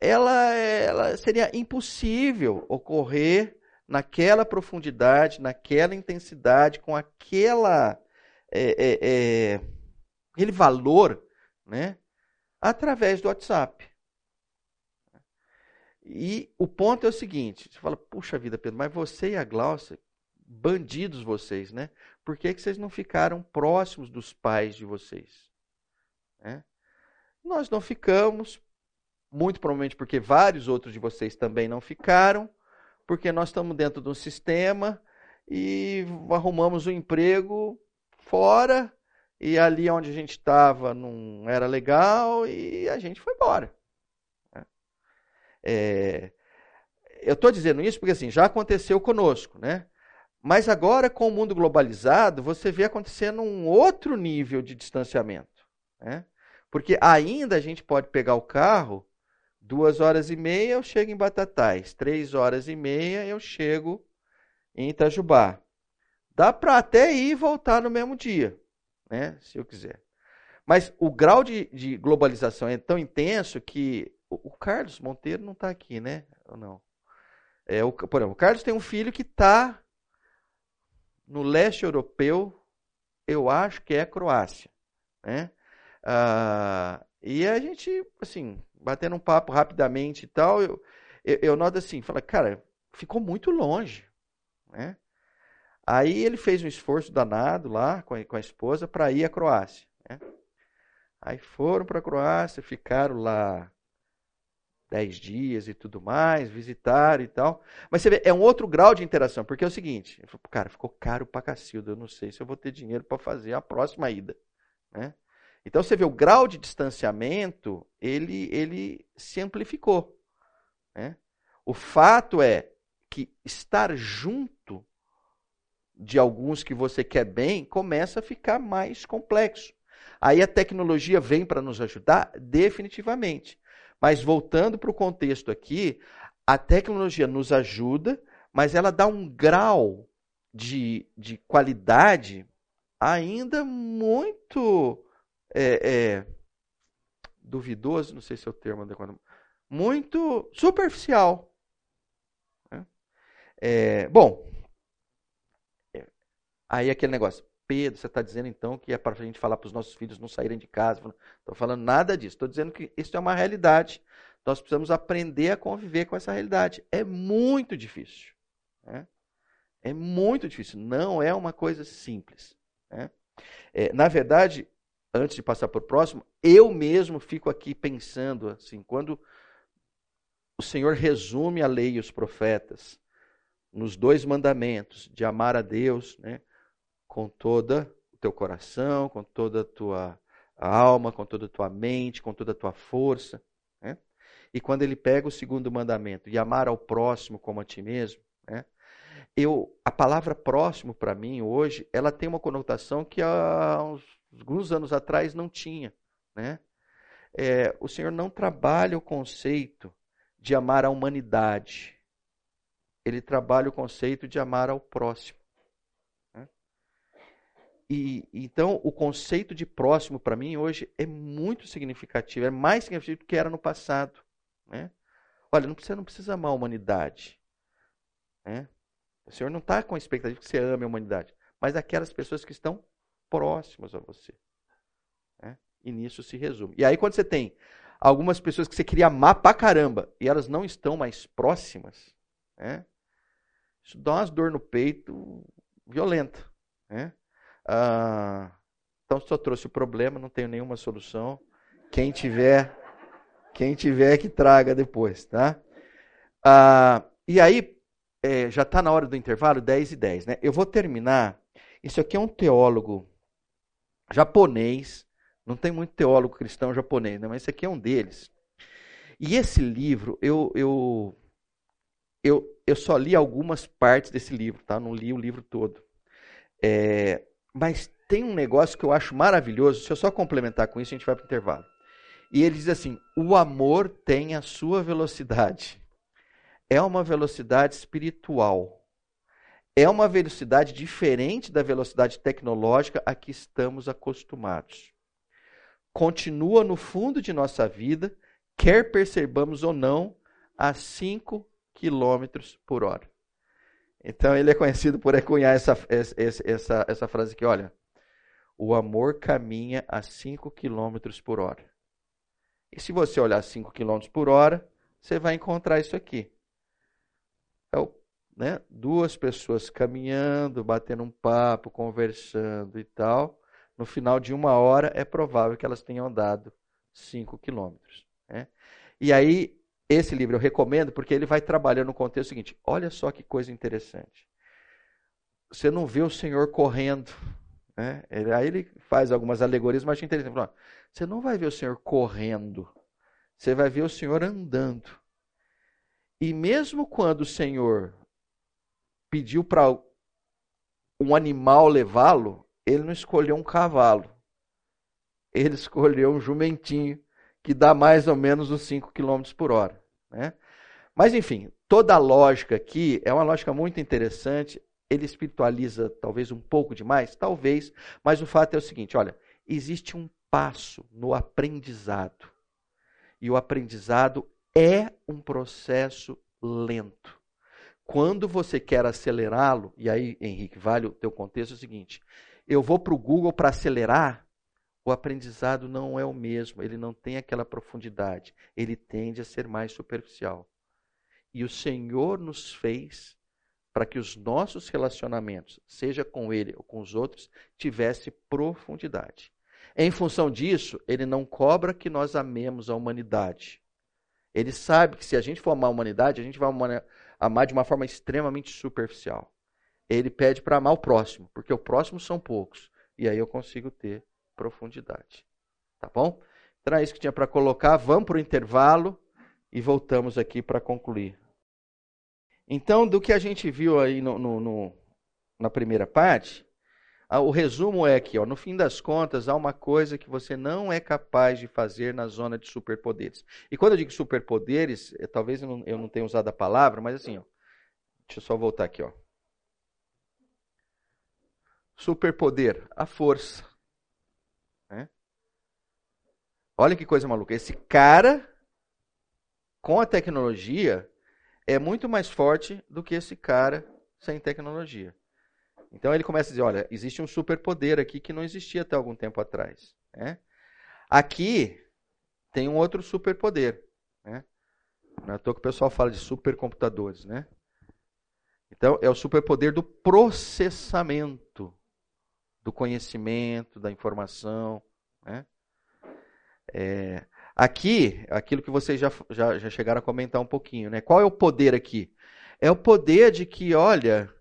ela, ela seria impossível ocorrer naquela profundidade, naquela intensidade, com aquela é, é, é, aquele valor, né, através do WhatsApp. E o ponto é o seguinte: você fala, puxa vida, Pedro, mas você e a Glaucia, bandidos vocês, né? Por que, que vocês não ficaram próximos dos pais de vocês? Né? Nós não ficamos, muito provavelmente porque vários outros de vocês também não ficaram porque nós estamos dentro de um sistema e arrumamos um emprego fora e ali onde a gente estava não era legal e a gente foi embora. Né? É, eu estou dizendo isso porque assim já aconteceu conosco, né? Mas agora com o mundo globalizado você vê acontecendo um outro nível de distanciamento, né? Porque ainda a gente pode pegar o carro Duas horas e meia eu chego em Batatais. Três horas e meia eu chego em Itajubá. Dá para até ir e voltar no mesmo dia. Né, se eu quiser. Mas o grau de, de globalização é tão intenso que o, o Carlos Monteiro não está aqui, né? Ou não? É, o, por exemplo, o Carlos tem um filho que está no leste europeu, eu acho que é Croácia, né? Ah, e a gente, assim, batendo um papo rapidamente e tal, eu, eu, eu noto assim, fala, cara, ficou muito longe, né? Aí ele fez um esforço danado lá com a, com a esposa para ir à Croácia. Né? Aí foram para a Croácia, ficaram lá dez dias e tudo mais, visitaram e tal. Mas você vê, é um outro grau de interação, porque é o seguinte, cara, ficou caro para Cacilda, eu não sei se eu vou ter dinheiro para fazer a próxima ida. Né? Então você vê o grau de distanciamento, ele, ele se amplificou. Né? O fato é que estar junto de alguns que você quer bem começa a ficar mais complexo. Aí a tecnologia vem para nos ajudar definitivamente. Mas voltando para o contexto aqui, a tecnologia nos ajuda, mas ela dá um grau de, de qualidade ainda muito é, é, duvidoso, não sei se é o termo adequado, muito superficial. Né? É, bom, aí aquele negócio. Pedro, você está dizendo então que é para a gente falar para os nossos filhos não saírem de casa. Estou falando nada disso. Estou dizendo que isso é uma realidade. Nós precisamos aprender a conviver com essa realidade. É muito difícil. Né? É muito difícil. Não é uma coisa simples. Né? É, na verdade, antes de passar para o próximo, eu mesmo fico aqui pensando assim, quando o Senhor resume a lei e os profetas nos dois mandamentos de amar a Deus, né, com toda o teu coração, com toda a tua alma, com toda a tua mente, com toda a tua força, né? E quando ele pega o segundo mandamento e amar ao próximo como a ti mesmo, né? Eu, a palavra próximo para mim hoje, ela tem uma conotação que há uns alguns anos atrás não tinha. Né? É, o Senhor não trabalha o conceito de amar a humanidade. Ele trabalha o conceito de amar ao próximo. E então o conceito de próximo para mim hoje é muito significativo, é mais significativo do que era no passado. Né? Olha, não precisa, não precisa amar a humanidade. Né? O Senhor não está com a expectativa que você ame a humanidade, mas aquelas pessoas que estão próximas a você. Né? E nisso se resume. E aí, quando você tem algumas pessoas que você queria amar pra caramba e elas não estão mais próximas, né? isso dá umas dor no peito violenta. Né? Ah, então, só trouxe o problema, não tenho nenhuma solução. Quem tiver, quem tiver que traga depois, tá? Ah, e aí, é, já está na hora do intervalo, 10 e 10, né? Eu vou terminar. Isso aqui é um teólogo japonês. Não tem muito teólogo cristão japonês, né? mas esse aqui é um deles. E esse livro, eu, eu, eu, eu só li algumas partes desse livro, tá? Não li o livro todo. É, mas tem um negócio que eu acho maravilhoso. Se eu só complementar com isso, a gente vai para o intervalo. E ele diz assim: o amor tem a sua velocidade. É uma velocidade espiritual é uma velocidade diferente da velocidade tecnológica a que estamos acostumados. Continua no fundo de nossa vida, quer percebamos ou não, a 5 km por hora. Então ele é conhecido por ecunhar essa, essa, essa, essa frase aqui, olha. O amor caminha a 5 km por hora. E se você olhar 5 km por hora, você vai encontrar isso aqui. É o né, duas pessoas caminhando, batendo um papo, conversando e tal, no final de uma hora é provável que elas tenham andado cinco quilômetros. Né? E aí, esse livro eu recomendo porque ele vai trabalhando no contexto seguinte: olha só que coisa interessante. Você não vê o Senhor correndo. Né? Aí ele faz algumas alegorias, mas achei interessante. Você não vai ver o Senhor correndo. Você vai ver o Senhor andando. E mesmo quando o Senhor pediu para um animal levá-lo, ele não escolheu um cavalo. Ele escolheu um jumentinho que dá mais ou menos uns 5 km por hora. Né? Mas, enfim, toda a lógica aqui é uma lógica muito interessante. ele espiritualiza talvez um pouco demais? Talvez, mas o fato é o seguinte: olha, existe um passo no aprendizado. E o aprendizado é um processo lento. Quando você quer acelerá-lo, e aí, Henrique, vale o teu contexto é o seguinte: eu vou para o Google para acelerar, o aprendizado não é o mesmo, ele não tem aquela profundidade, ele tende a ser mais superficial. E o Senhor nos fez para que os nossos relacionamentos, seja com Ele ou com os outros, tivesse profundidade. Em função disso, Ele não cobra que nós amemos a humanidade. Ele sabe que se a gente for amar a humanidade, a gente vai amar de uma forma extremamente superficial. Ele pede para amar o próximo, porque o próximo são poucos. E aí eu consigo ter profundidade. Tá bom? Então é isso que tinha para colocar. Vamos para o intervalo e voltamos aqui para concluir. Então, do que a gente viu aí no, no, no, na primeira parte, o resumo é que, ó, no fim das contas, há uma coisa que você não é capaz de fazer na zona de superpoderes. E quando eu digo superpoderes, é, talvez eu não, eu não tenha usado a palavra, mas assim, ó, deixa eu só voltar aqui. Ó. Superpoder, a força. Né? Olha que coisa maluca. Esse cara, com a tecnologia, é muito mais forte do que esse cara sem tecnologia. Então ele começa a dizer: olha, existe um superpoder aqui que não existia até algum tempo atrás. Né? Aqui tem um outro superpoder. Né? Não é à toa que o pessoal fala de supercomputadores. Né? Então é o superpoder do processamento do conhecimento, da informação. Né? É, aqui, aquilo que vocês já, já, já chegaram a comentar um pouquinho, né? Qual é o poder aqui? É o poder de que, olha,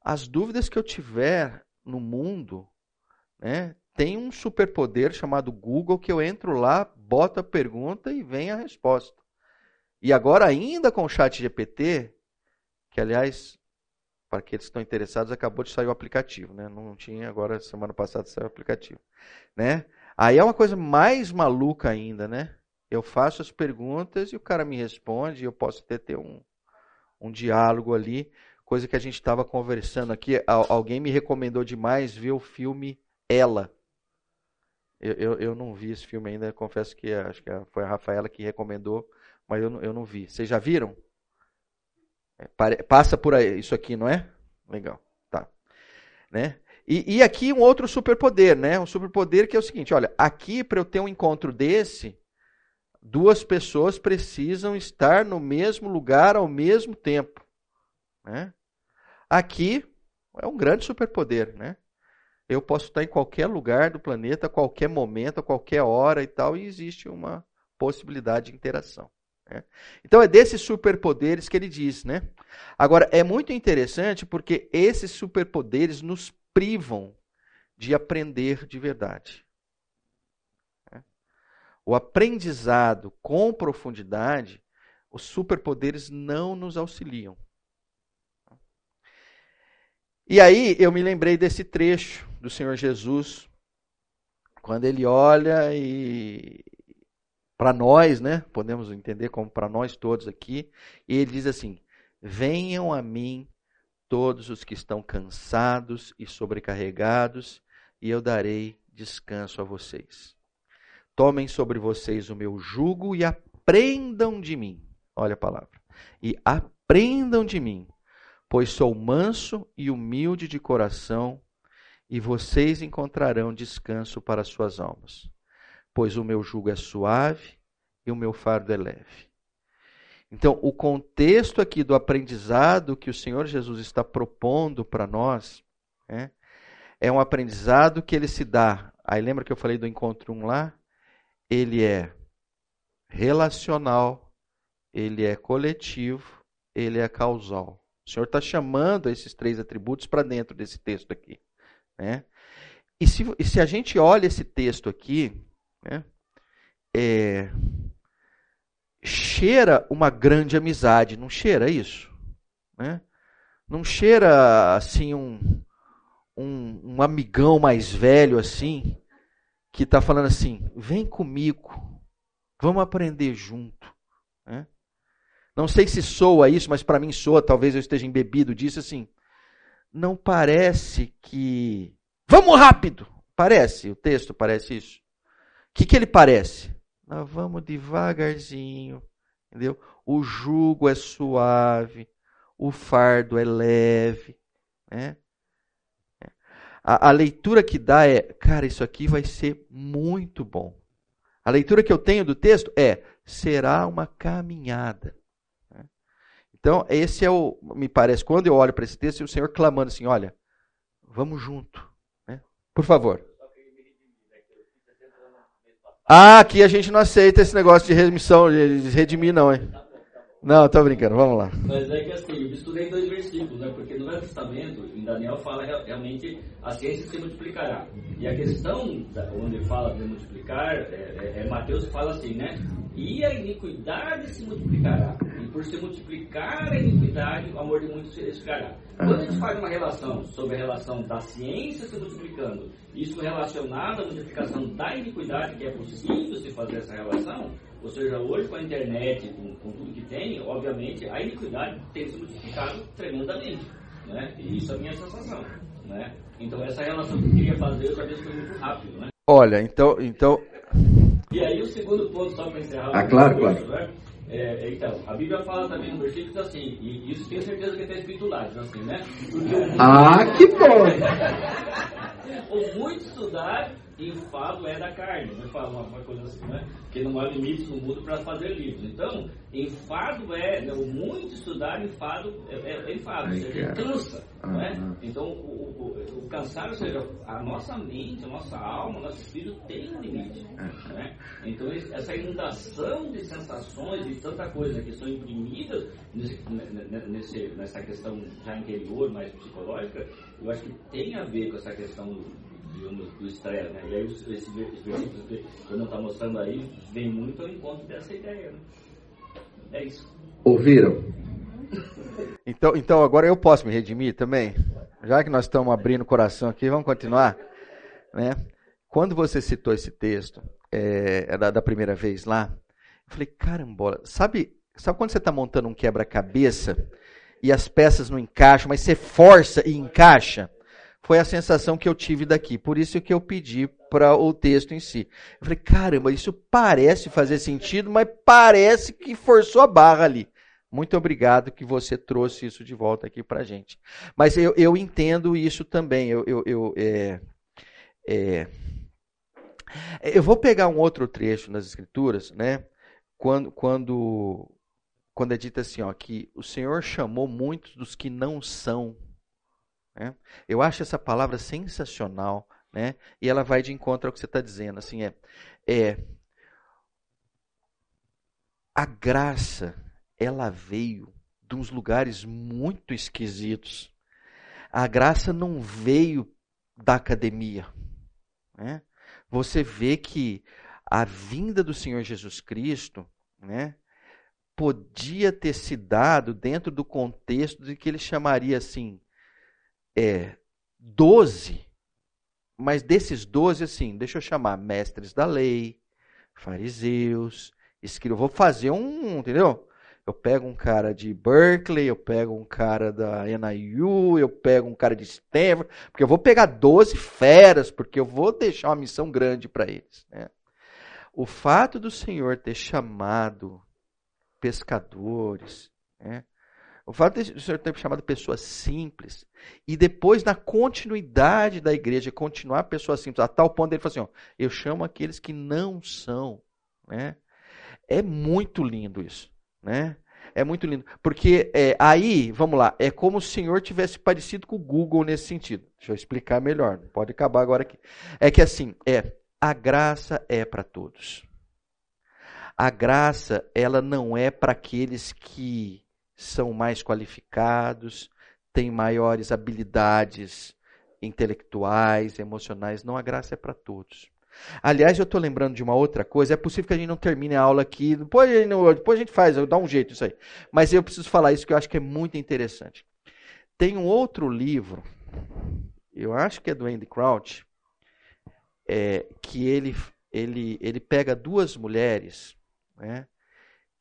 as dúvidas que eu tiver no mundo, né, tem um superpoder chamado Google que eu entro lá, boto a pergunta e vem a resposta. E agora ainda com o chat GPT, que aliás para aqueles que estão interessados, acabou de sair o aplicativo, né? Não tinha, agora semana passada saiu o aplicativo, né? Aí é uma coisa mais maluca ainda, né? Eu faço as perguntas e o cara me responde e eu posso até ter um, um diálogo ali, coisa que a gente estava conversando aqui. Alguém me recomendou demais ver o filme Ela. Eu, eu, eu, não vi esse filme ainda, confesso que acho que foi a Rafaela que recomendou, mas eu, eu não vi. Vocês já viram? É, passa por aí, isso aqui, não é? Legal, tá. Né? E, e aqui um outro superpoder, né? Um superpoder que é o seguinte: olha, aqui para eu ter um encontro desse, duas pessoas precisam estar no mesmo lugar ao mesmo tempo. Né? Aqui é um grande superpoder, né? Eu posso estar em qualquer lugar do planeta, a qualquer momento, a qualquer hora e tal, e existe uma possibilidade de interação. Né? Então é desses superpoderes que ele diz, né? Agora é muito interessante porque esses superpoderes nos privam de aprender de verdade. Né? O aprendizado com profundidade, os superpoderes não nos auxiliam. E aí eu me lembrei desse trecho do Senhor Jesus, quando ele olha e para nós, né? Podemos entender como para nós todos aqui. E ele diz assim: Venham a mim todos os que estão cansados e sobrecarregados, e eu darei descanso a vocês. Tomem sobre vocês o meu jugo e aprendam de mim. Olha a palavra. E aprendam de mim, pois sou manso e humilde de coração, e vocês encontrarão descanso para suas almas pois o meu jugo é suave e o meu fardo é leve. Então, o contexto aqui do aprendizado que o Senhor Jesus está propondo para nós é, é um aprendizado que ele se dá. Aí lembra que eu falei do encontro 1 lá? Ele é relacional, ele é coletivo, ele é causal. O Senhor está chamando esses três atributos para dentro desse texto aqui. Né? E, se, e se a gente olha esse texto aqui, né? É, cheira uma grande amizade, não cheira isso? Né? Não cheira assim um, um, um amigão mais velho assim, que está falando assim: vem comigo, vamos aprender junto. Né? Não sei se soa isso, mas para mim soa, talvez eu esteja embebido disso assim. não parece que. Vamos rápido! Parece, o texto parece isso. O que, que ele parece? Nós vamos devagarzinho, entendeu? O jugo é suave, o fardo é leve. Né? A, a leitura que dá é, cara, isso aqui vai ser muito bom. A leitura que eu tenho do texto é, será uma caminhada. Né? Então, esse é o, me parece, quando eu olho para esse texto, o Senhor clamando assim: olha, vamos junto. Né? Por favor. Ah, aqui a gente não aceita esse negócio de remissão, de redimir, não, hein? Não, tô brincando, vamos lá. Mas é que assim, eu estudei dois versículos, né? Porque no Velho Testamento, em Daniel, fala realmente a ciência se multiplicará. E a questão onde fala de multiplicar, é, é, é Mateus fala assim, né? E a iniquidade se multiplicará. E por se multiplicar a iniquidade, o amor de muitos se esfriará. Quando a gente faz uma relação sobre a relação da ciência se multiplicando, isso relacionado à multiplicação da iniquidade, que é possível se fazer essa relação, ou seja, hoje com a internet, com, com tudo que tem, obviamente a iniquidade tem se multiplicado tremendamente. Né? E isso é a minha sensação. Né? Então essa relação que eu queria fazer, eu talvez foi muito rápido. Né? Olha, então, então. E aí o segundo ponto, só para encerrar. Ah, claro, claro. Né? É, então, a Bíblia fala também no versículo assim, e isso tenho certeza que está escrito lá, assim, né? Porque ah, que bom! o muito estudar enfado é da carne, né? Fala uma, coisa assim, né? Que não há limites no mundo para fazer livros. Então, enfado é, né? muito estudar, enfado é, é, é enfado, ou seja, cansa. Uhum. Né? Então, o, o, o, cansar, ou seja, a nossa mente, a nossa alma, o nosso espírito tem um limite. Né? Então, essa inundação de sensações, de tanta coisa que são imprimidas nesse, nesse, nessa questão já interior, mais psicológica, eu acho que tem a ver com essa questão digamos, do estresse, né? E aí esse versículo que eu não está mostrando aí vem muito ao encontro dessa ideia, né? É isso. Ouviram? Então, então agora eu posso me redimir também? Já que nós estamos abrindo o coração aqui, vamos continuar? Né? Quando você citou esse texto, é, é da, da, primeira vez lá, eu falei, caramba, sabe, sabe quando você está montando um quebra-cabeça e as peças não encaixam, mas você força e encaixa? Foi a sensação que eu tive daqui. Por isso que eu pedi para o texto em si. Eu falei, caramba, isso parece fazer sentido, mas parece que forçou a barra ali. Muito obrigado que você trouxe isso de volta aqui para gente. Mas eu, eu entendo isso também. Eu, eu, eu, é, é, eu vou pegar um outro trecho nas Escrituras, né? Quando, quando, quando é dito assim, ó, que o Senhor chamou muitos dos que não são né? Eu acho essa palavra sensacional, né? E ela vai de encontro ao que você está dizendo. Assim, é, é a graça, ela veio de uns lugares muito esquisitos. A graça não veio da academia. Né? Você vê que a vinda do Senhor Jesus Cristo, né, podia ter se dado dentro do contexto de que ele chamaria assim é, 12, mas desses 12, assim, deixa eu chamar mestres da lei, fariseus, escribas. Vou fazer um, entendeu? Eu pego um cara de Berkeley, eu pego um cara da NIU, eu pego um cara de Stanford, porque eu vou pegar 12 feras, porque eu vou deixar uma missão grande para eles. Né? O fato do Senhor ter chamado pescadores, né? O fato de o Senhor ter chamado pessoas simples e depois, na continuidade da igreja, continuar pessoas simples, a tal ponto dele falar assim: ó, eu chamo aqueles que não são. Né? É muito lindo isso. Né? É muito lindo. Porque é, aí, vamos lá, é como o Senhor tivesse parecido com o Google nesse sentido. Deixa eu explicar melhor. Pode acabar agora aqui. É que assim, é, a graça é para todos. A graça, ela não é para aqueles que são mais qualificados, têm maiores habilidades intelectuais, emocionais. Não, a graça é para todos. Aliás, eu estou lembrando de uma outra coisa. É possível que a gente não termine a aula aqui. Depois, depois a gente faz, dá um jeito isso aí. Mas eu preciso falar isso que eu acho que é muito interessante. Tem um outro livro, eu acho que é do Andy Crouch, é, que ele, ele, ele pega duas mulheres, né,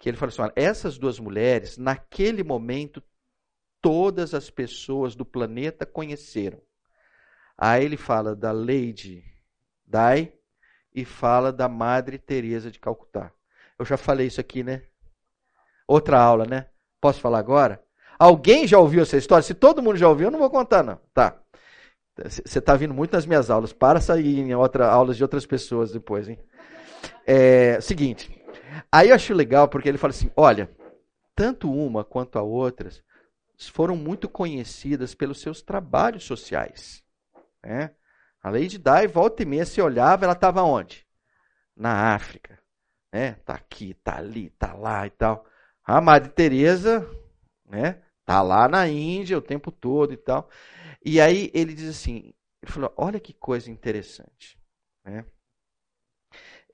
que ele fala assim: olha, essas duas mulheres, naquele momento, todas as pessoas do planeta conheceram. Aí ele fala da Lady Di e fala da Madre Teresa de Calcutá. Eu já falei isso aqui, né? Outra aula, né? Posso falar agora? Alguém já ouviu essa história? Se todo mundo já ouviu, eu não vou contar, não. Tá. Você está vindo muito nas minhas aulas. Para sair em outra, aulas de outras pessoas depois, hein? É, seguinte. Aí eu acho legal porque ele fala assim: olha, tanto uma quanto a outras foram muito conhecidas pelos seus trabalhos sociais. Né? A Lady Di, volta e meia, se olhava, ela estava onde? Na África. Né? Tá aqui, tá ali, tá lá e tal. A Madre Teresa, né? Tá lá na Índia o tempo todo e tal. E aí ele diz assim, ele falou, olha que coisa interessante, né?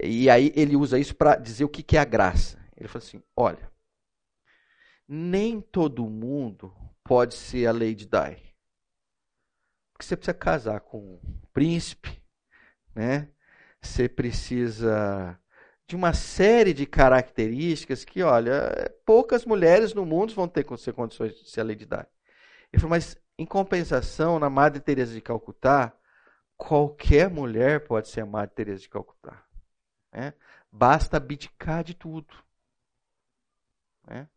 E aí ele usa isso para dizer o que, que é a graça. Ele falou assim, olha, nem todo mundo pode ser a Lady Di. Porque você precisa casar com um príncipe, né? Você precisa de uma série de características que, olha, poucas mulheres no mundo vão ter condições de ser a Lady Di. Ele falou, mas em compensação, na Madre Teresa de Calcutá, qualquer mulher pode ser a Madre Teresa de Calcutá. Né? Basta abdicar de tudo. Né?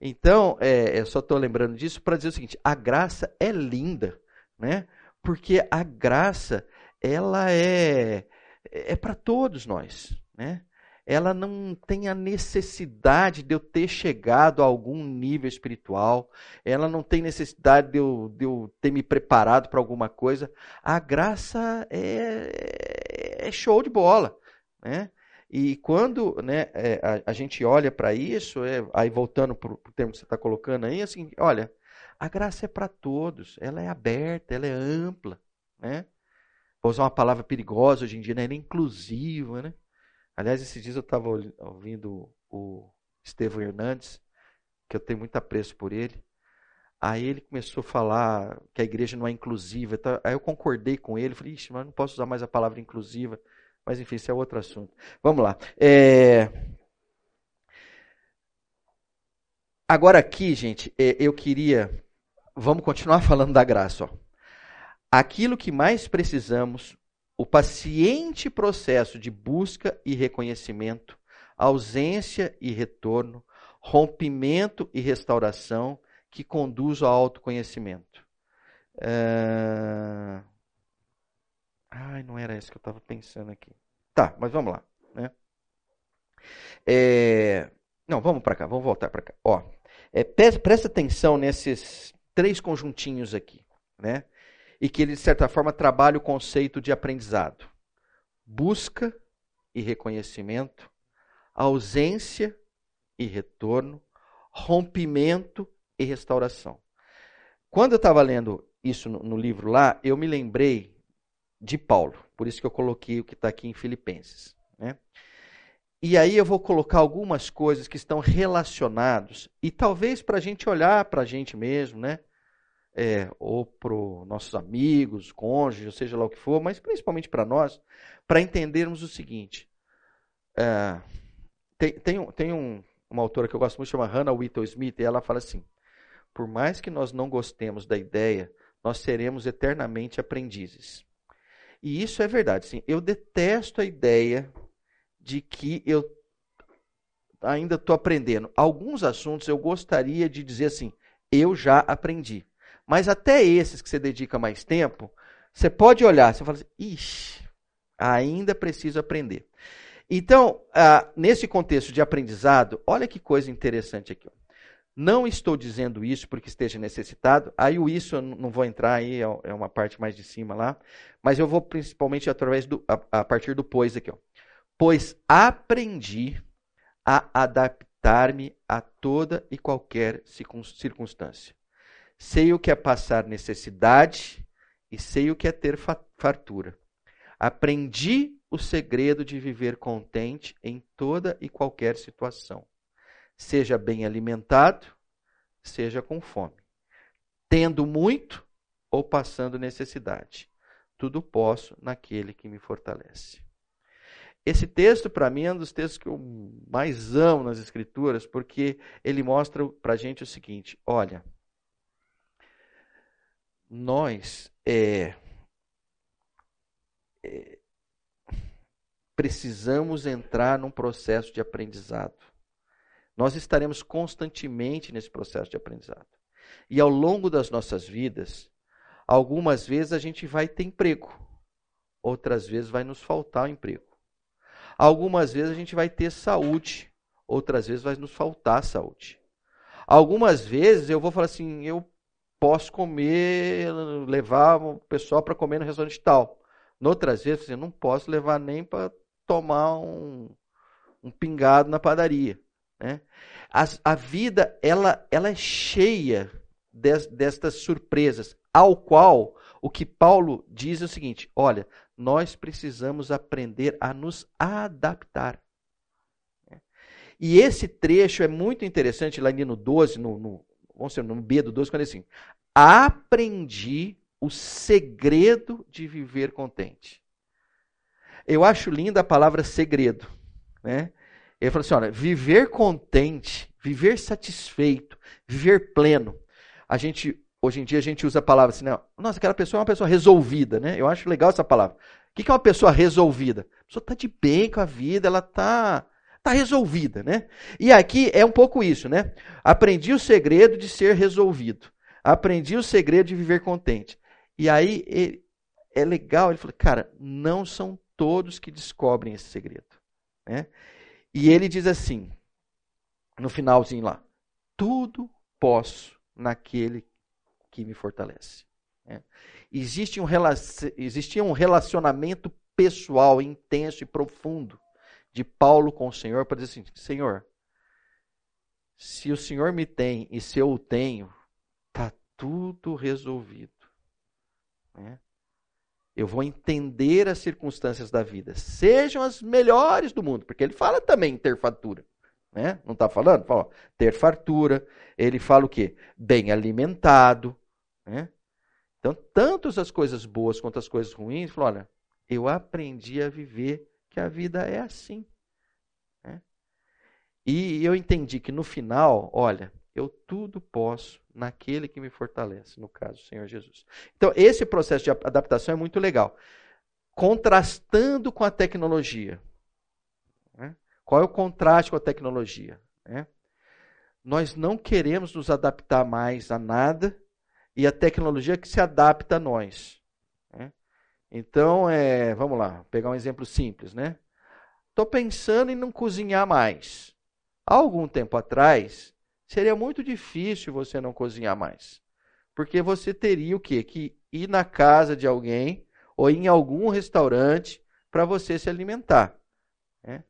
Então, é, eu só estou lembrando disso para dizer o seguinte: a graça é linda, né? Porque a graça ela é é para todos nós, né? Ela não tem a necessidade de eu ter chegado a algum nível espiritual, ela não tem necessidade de eu, de eu ter me preparado para alguma coisa. A graça é, é show de bola, né? E quando né, é, a, a, gente olha para isso, é, aí voltando para o termo que você está colocando aí, assim, olha, a graça é para todos, ela é aberta, ela é ampla, né? Vou usar uma palavra perigosa hoje em dia, né? ela é inclusiva, né? Aliás, esses dias eu estava ouvindo o Estevão Hernandes, que eu tenho muito apreço por ele. Aí ele começou a falar que a igreja não é inclusiva. Aí eu concordei com ele, falei, Ixi, mas não posso usar mais a palavra inclusiva. Mas enfim, isso é outro assunto. Vamos lá. É... Agora aqui, gente, é, eu queria. Vamos continuar falando da graça. Ó. Aquilo que mais precisamos, o paciente processo de busca e reconhecimento, ausência e retorno, rompimento e restauração que conduz ao autoconhecimento. É... Ai, não era isso que eu estava pensando aqui. Tá, mas vamos lá. Né? É... Não, vamos para cá, vamos voltar para cá. Ó, é, presta atenção nesses três conjuntinhos aqui, né? E que ele, de certa forma, trabalha o conceito de aprendizado: busca e reconhecimento, ausência e retorno, rompimento e restauração. Quando eu estava lendo isso no, no livro lá, eu me lembrei de Paulo. Por isso que eu coloquei o que está aqui em Filipenses. Né? E aí eu vou colocar algumas coisas que estão relacionados e talvez para a gente olhar para a gente mesmo, né? É, ou para nossos amigos, cônjuges, seja lá o que for, mas principalmente para nós, para entendermos o seguinte. É, tem tem, tem um, uma autora que eu gosto muito, chama Hannah Whittle Smith, e ela fala assim: por mais que nós não gostemos da ideia, nós seremos eternamente aprendizes. E isso é verdade. Sim. Eu detesto a ideia de que eu ainda estou aprendendo. Alguns assuntos eu gostaria de dizer assim, eu já aprendi. Mas até esses que você dedica mais tempo, você pode olhar, você fala assim, ixi, ainda preciso aprender. Então, ah, nesse contexto de aprendizado, olha que coisa interessante aqui. Não estou dizendo isso porque esteja necessitado. Aí o isso eu não vou entrar aí, é, é uma parte mais de cima lá. Mas eu vou principalmente através do, a, a partir do pois aqui. Ó. Pois aprendi a adaptar-me a toda e qualquer circunstância. Sei o que é passar necessidade e sei o que é ter fartura. Aprendi o segredo de viver contente em toda e qualquer situação seja bem alimentado, seja com fome, tendo muito ou passando necessidade. Tudo posso naquele que me fortalece. Esse texto, para mim, é um dos textos que eu mais amo nas Escrituras, porque ele mostra para a gente o seguinte: olha, nós é, é, precisamos entrar num processo de aprendizado. Nós estaremos constantemente nesse processo de aprendizado. E ao longo das nossas vidas, algumas vezes a gente vai ter emprego, outras vezes vai nos faltar o emprego. Algumas vezes a gente vai ter saúde, outras vezes vai nos faltar saúde. Algumas vezes eu vou falar assim, eu posso comer, levar o pessoal para comer no restaurante tal. Noutras vezes, eu não posso levar nem para tomar um, um pingado na padaria. Né? A, a, vida ela, ela é cheia des, destas surpresas, ao qual o que Paulo diz é o seguinte: olha, nós precisamos aprender a nos adaptar. E esse trecho é muito interessante lá no 12, no, no, vamos dizer, no B do 12, quando é assim: aprendi o segredo de viver contente. Eu acho linda a palavra segredo. Né? Ele falou assim: olha, viver contente, viver satisfeito, viver pleno. A gente, hoje em dia, a gente usa a palavra assim, não, nossa, aquela pessoa é uma pessoa resolvida, né? Eu acho legal essa palavra. O que é uma pessoa resolvida? A pessoa está de bem com a vida, ela está tá resolvida, né? E aqui é um pouco isso, né? Aprendi o segredo de ser resolvido. Aprendi o segredo de viver contente. E aí ele, é legal, ele falou, cara, não são todos que descobrem esse segredo. Né? E ele diz assim, no finalzinho lá: tudo posso naquele que me fortalece. Né? Existe um, existia um relacionamento pessoal intenso e profundo de Paulo com o Senhor para dizer assim: Senhor, se o Senhor me tem e se eu o tenho, está tudo resolvido. Né? Eu vou entender as circunstâncias da vida, sejam as melhores do mundo, porque ele fala também em ter fartura. Né? Não está falando? Fala, ó, ter fartura. Ele fala o quê? Bem alimentado. Né? Então, tanto as coisas boas quanto as coisas ruins, fala, olha, eu aprendi a viver que a vida é assim. Né? E eu entendi que no final, olha, eu tudo posso naquele que me fortalece, no caso, o Senhor Jesus. Então, esse processo de adaptação é muito legal. Contrastando com a tecnologia. Né? Qual é o contraste com a tecnologia? Né? Nós não queremos nos adaptar mais a nada e a tecnologia que se adapta a nós. Né? Então, é, vamos lá, pegar um exemplo simples, né? Estou pensando em não cozinhar mais. Há algum tempo atrás, seria muito difícil você não cozinhar mais. Porque você teria o quê? Que ir na casa de alguém ou em algum restaurante para você se alimentar. Né?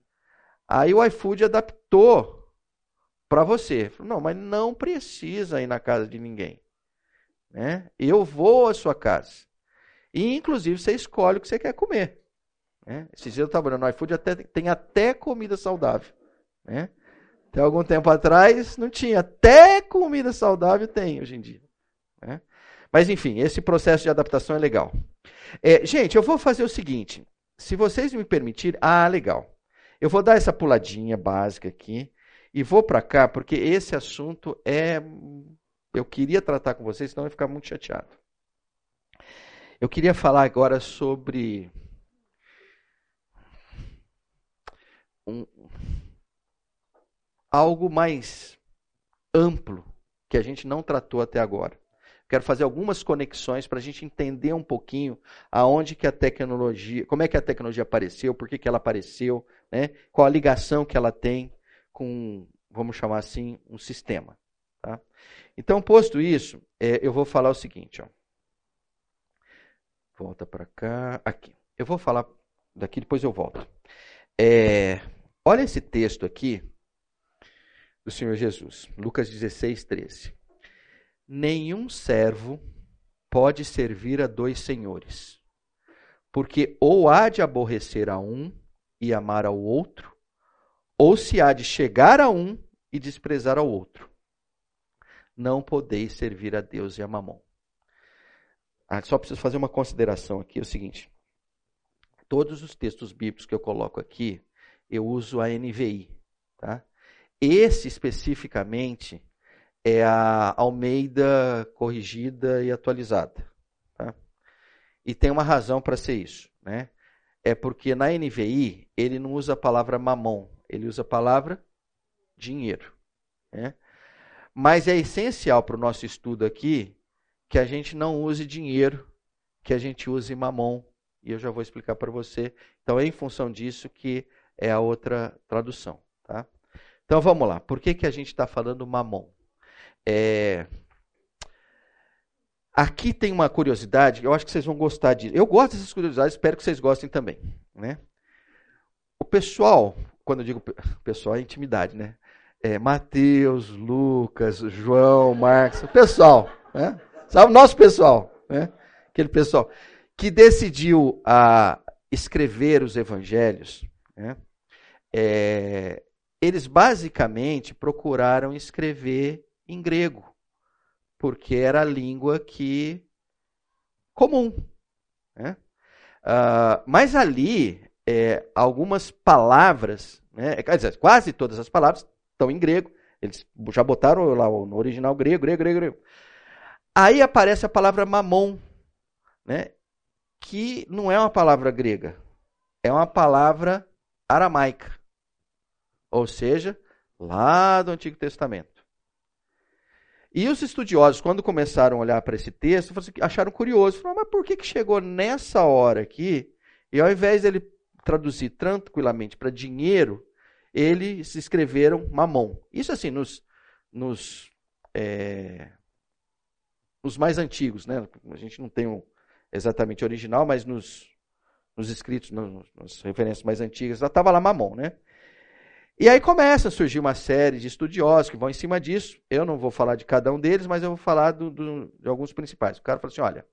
Aí o iFood adaptou para você. Não, mas não precisa ir na casa de ninguém. Né? Eu vou à sua casa. E, inclusive, você escolhe o que você quer comer. Né? Esses dias eu estava no iFood, até, tem até comida saudável. Né? Até algum tempo atrás não tinha. Até comida saudável tem hoje em dia. Né? Mas enfim, esse processo de adaptação é legal. É, gente, eu vou fazer o seguinte. Se vocês me permitirem. Ah, legal. Eu vou dar essa puladinha básica aqui. E vou para cá, porque esse assunto é. Eu queria tratar com vocês, senão eu ia ficar muito chateado. Eu queria falar agora sobre. Um, algo mais amplo que a gente não tratou até agora. Quero fazer algumas conexões para a gente entender um pouquinho aonde que a tecnologia, como é que a tecnologia apareceu, por que, que ela apareceu, né? qual a ligação que ela tem com, vamos chamar assim, um sistema. Tá? Então, posto isso, é, eu vou falar o seguinte. Ó. Volta para cá. Aqui. Eu vou falar daqui, depois eu volto. É, olha esse texto aqui do Senhor Jesus. Lucas 16, 13. Nenhum servo pode servir a dois senhores, porque ou há de aborrecer a um e amar ao outro, ou se há de chegar a um e desprezar ao outro. Não podeis servir a Deus e a Mamon. Ah, só preciso fazer uma consideração aqui, é o seguinte. Todos os textos bíblicos que eu coloco aqui, eu uso a NVI, tá? Esse especificamente é a Almeida corrigida e atualizada. E tem uma razão para ser isso, né? É porque na NVI ele não usa a palavra mamon, ele usa a palavra dinheiro. Né? Mas é essencial para o nosso estudo aqui que a gente não use dinheiro, que a gente use mamon. E eu já vou explicar para você. Então é em função disso que é a outra tradução. Tá? Então vamos lá. Por que, que a gente está falando mamon? É... Aqui tem uma curiosidade, eu acho que vocês vão gostar disso. Eu gosto dessas curiosidades, espero que vocês gostem também. Né? O pessoal, quando eu digo pessoal, é intimidade, né? É, Mateus, Lucas, João, Marcos, o pessoal, né? Sabe o nosso pessoal, né? Aquele pessoal que decidiu a escrever os evangelhos, né? É, eles basicamente procuraram escrever em grego porque era a língua que comum. Né? Uh, mas ali, é, algumas palavras, né, quer dizer, quase todas as palavras estão em grego. Eles já botaram lá no original grego, grego, grego, grego. Aí aparece a palavra mamon, né, que não é uma palavra grega, é uma palavra aramaica. Ou seja, lá do Antigo Testamento. E os estudiosos, quando começaram a olhar para esse texto, assim, acharam curioso. Falaram, mas por que, que chegou nessa hora aqui? E ao invés dele traduzir tranquilamente para dinheiro, eles escreveram mamon. Isso assim, nos, nos, é, nos mais antigos, né? A gente não tem um exatamente original, mas nos, nos escritos, nos, nas referências mais antigas, estava lá mamon, né? E aí começa a surgir uma série de estudiosos que vão em cima disso. Eu não vou falar de cada um deles, mas eu vou falar do, do, de alguns principais. O cara falou assim: olha,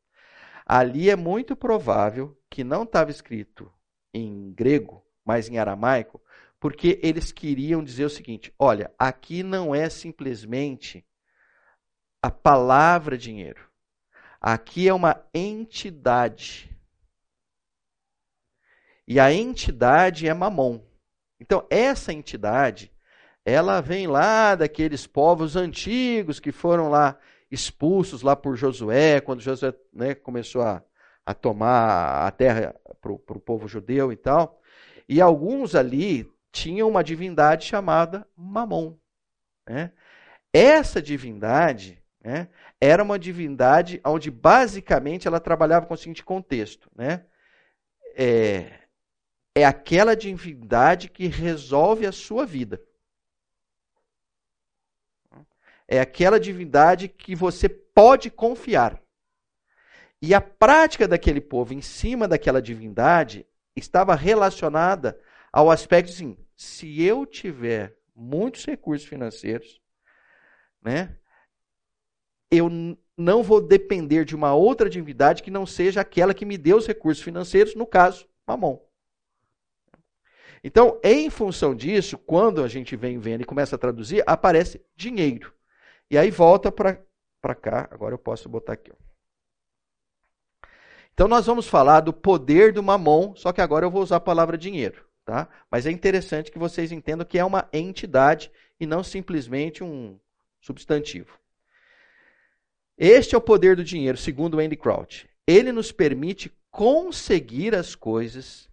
ali é muito provável que não estava escrito em grego, mas em aramaico, porque eles queriam dizer o seguinte: olha, aqui não é simplesmente a palavra dinheiro. Aqui é uma entidade. E a entidade é mamon. Então, essa entidade, ela vem lá daqueles povos antigos que foram lá expulsos lá por Josué, quando Josué né, começou a, a tomar a terra para o povo judeu e tal. E alguns ali tinham uma divindade chamada Mamon. Né? Essa divindade né, era uma divindade onde basicamente ela trabalhava com o seguinte contexto. Né? É, é aquela divindade que resolve a sua vida. É aquela divindade que você pode confiar. E a prática daquele povo em cima daquela divindade estava relacionada ao aspecto assim: se eu tiver muitos recursos financeiros, né, eu não vou depender de uma outra divindade que não seja aquela que me deu os recursos financeiros, no caso, Mamon. Então, em função disso, quando a gente vem vendo e começa a traduzir, aparece dinheiro. E aí volta para cá. Agora eu posso botar aqui. Ó. Então, nós vamos falar do poder do mamon, só que agora eu vou usar a palavra dinheiro. Tá? Mas é interessante que vocês entendam que é uma entidade e não simplesmente um substantivo. Este é o poder do dinheiro, segundo Andy Crouch. Ele nos permite conseguir as coisas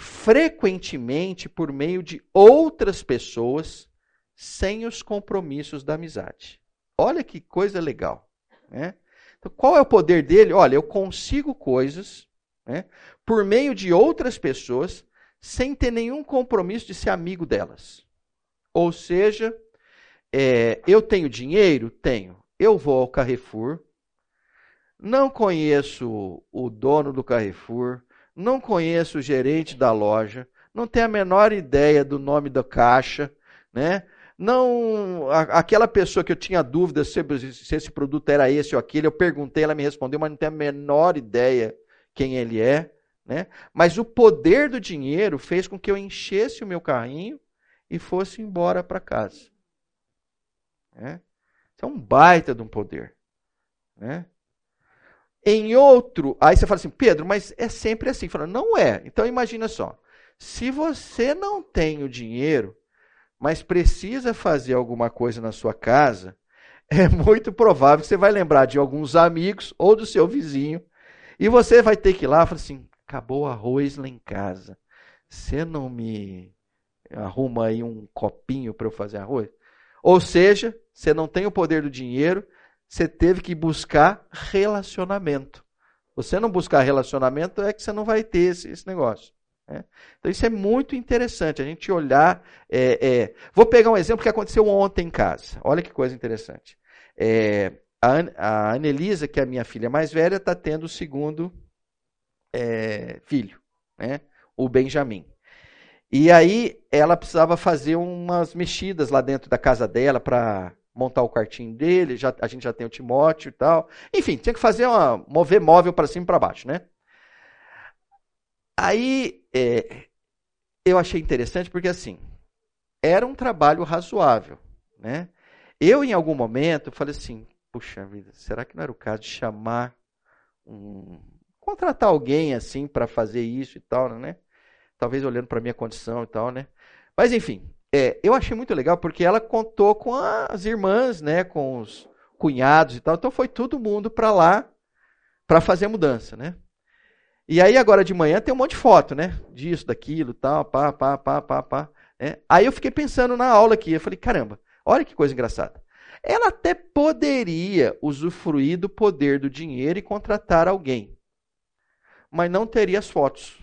frequentemente por meio de outras pessoas sem os compromissos da amizade. Olha que coisa legal. Né? Então, qual é o poder dele? Olha, eu consigo coisas né, por meio de outras pessoas sem ter nenhum compromisso de ser amigo delas. Ou seja, é, eu tenho dinheiro? Tenho. Eu vou ao Carrefour, não conheço o dono do Carrefour, não conheço o gerente da loja, não tenho a menor ideia do nome da caixa, né? Não, a, aquela pessoa que eu tinha dúvida se, se esse produto era esse ou aquele, eu perguntei, ela me respondeu, mas não tenho a menor ideia quem ele é, né? Mas o poder do dinheiro fez com que eu enchesse o meu carrinho e fosse embora para casa. Né? Isso é um baita de um poder. Né? Em outro, aí você fala assim, Pedro, mas é sempre assim. Fala, não é. Então imagina só. Se você não tem o dinheiro, mas precisa fazer alguma coisa na sua casa, é muito provável que você vai lembrar de alguns amigos ou do seu vizinho E você vai ter que ir lá e falar assim: acabou o arroz lá em casa. Você não me arruma aí um copinho para eu fazer arroz? Ou seja, você não tem o poder do dinheiro, você teve que buscar relacionamento. Você não buscar relacionamento é que você não vai ter esse, esse negócio. Né? Então isso é muito interessante, a gente olhar. É, é... Vou pegar um exemplo que aconteceu ontem em casa. Olha que coisa interessante. É, a, Anelisa, que é a minha filha mais velha, está tendo o segundo é, filho, né? o Benjamin. E aí ela precisava fazer umas mexidas lá dentro da casa dela para montar o quartinho dele, já, a gente já tem o Timóteo e tal. Enfim, tinha que fazer uma mover móvel para cima e para baixo, né? Aí é, eu achei interessante porque assim era um trabalho razoável, né? Eu em algum momento falei assim, puxa vida, será que não era o caso de chamar um contratar alguém assim para fazer isso e tal, né? Talvez olhando para minha condição e tal, né? Mas enfim, é, eu achei muito legal porque ela contou com as irmãs, né, com os cunhados e tal. Então foi todo mundo para lá para fazer a mudança, né? E aí agora de manhã tem um monte de foto, né? Disso, daquilo, tal, pá, pá, pá, pá, pá. Né? Aí eu fiquei pensando na aula aqui, eu falei, caramba, olha que coisa engraçada. Ela até poderia usufruir do poder do dinheiro e contratar alguém mas não teria as fotos.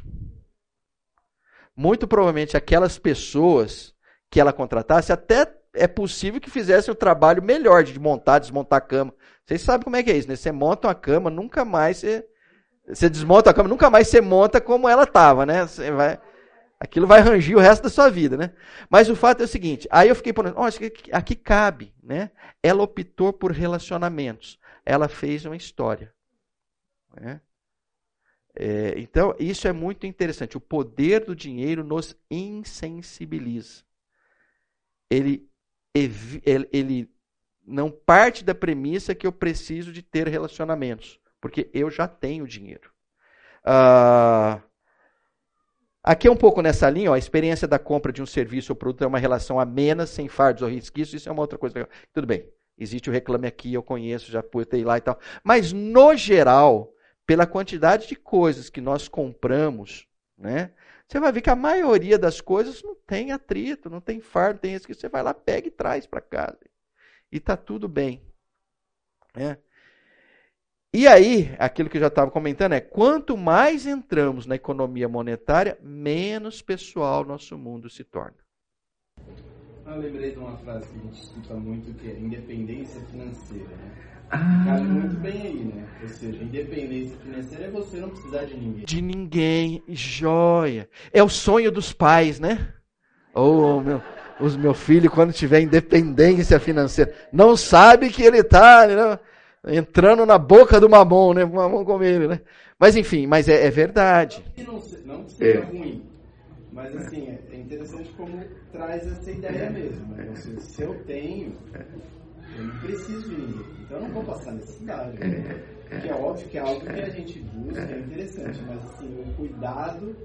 Muito provavelmente aquelas pessoas que ela contratasse, até é possível que fizessem o trabalho melhor de montar, desmontar a cama. Vocês sabem como é que é isso, né? Você monta uma cama, nunca mais você. Você desmonta a cama, nunca mais você monta como ela estava, né? Você vai, aquilo vai rangir o resto da sua vida, né? Mas o fato é o seguinte: aí eu fiquei falando, oh, aqui cabe, né? Ela optou por relacionamentos. Ela fez uma história. Né? É, então, isso é muito interessante. O poder do dinheiro nos insensibiliza. Ele, ele, ele não parte da premissa que eu preciso de ter relacionamentos, porque eu já tenho dinheiro. Ah, aqui é um pouco nessa linha, ó, a experiência da compra de um serviço ou produto é uma relação amena, sem fardos ou risquinhos, isso é uma outra coisa. Tudo bem, existe o reclame aqui, eu conheço, já botei lá e tal. Mas, no geral, pela quantidade de coisas que nós compramos, né? Você vai ver que a maioria das coisas não tem atrito, não tem fardo, tem isso que você vai lá, pega e traz para casa. E tá tudo bem. Né? E aí, aquilo que eu já estava comentando é: quanto mais entramos na economia monetária, menos pessoal nosso mundo se torna. Eu lembrei de uma frase que a gente escuta muito que é independência financeira. Né? Ah. Cabe muito bem aí, né? Ou seja, independência financeira é você não precisar de ninguém. De ninguém, joia. É o sonho dos pais, né? Ou oh, meu, os meu filho quando tiver independência financeira, não sabe que ele está né, entrando na boca do mamão, né? Mamão com ele, né? Mas enfim, mas é, é verdade. Não, não seja é. ruim, mas assim é, é interessante como traz essa ideia mesmo. Né? Seja, se eu tenho eu não preciso de ninguém. Então eu não vou passar necessidade. Né? Que é óbvio que é algo que a gente busca, é interessante, mas assim, o cuidado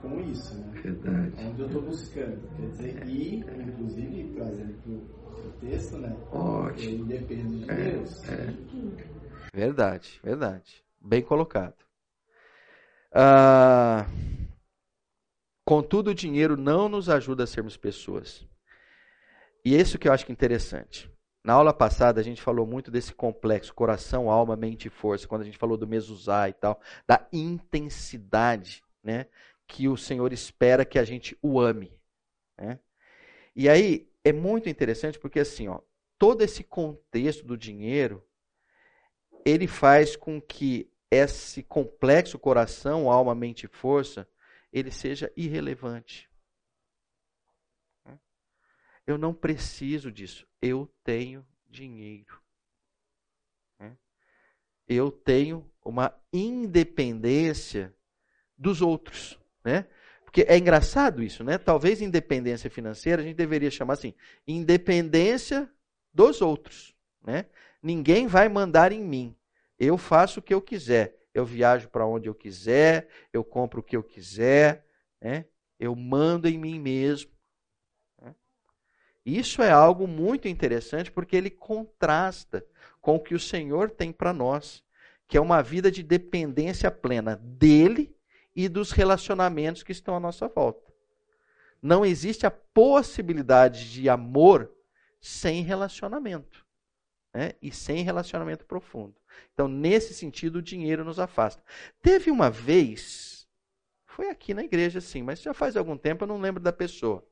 com isso, né? Verdade. É onde eu estou buscando. Quer dizer, e, inclusive, trazendo para o texto, né? Ótimo. Ele depende de é, Deus. É. Verdade, verdade. Bem colocado. Ah, contudo, o dinheiro não nos ajuda a sermos pessoas. E isso que eu acho que é interessante. Na aula passada a gente falou muito desse complexo coração, alma, mente e força, quando a gente falou do mesuzá e tal, da intensidade, né, que o Senhor espera que a gente o ame, né? E aí é muito interessante porque assim, ó, todo esse contexto do dinheiro, ele faz com que esse complexo coração, alma, mente e força, ele seja irrelevante. Eu não preciso disso. Eu tenho dinheiro. Né? Eu tenho uma independência dos outros. Né? Porque é engraçado isso, né? Talvez independência financeira a gente deveria chamar assim: independência dos outros. Né? Ninguém vai mandar em mim. Eu faço o que eu quiser. Eu viajo para onde eu quiser, eu compro o que eu quiser, né? eu mando em mim mesmo. Isso é algo muito interessante porque ele contrasta com o que o Senhor tem para nós, que é uma vida de dependência plena dele e dos relacionamentos que estão à nossa volta. Não existe a possibilidade de amor sem relacionamento. Né? E sem relacionamento profundo. Então, nesse sentido, o dinheiro nos afasta. Teve uma vez, foi aqui na igreja, sim, mas já faz algum tempo, eu não lembro da pessoa.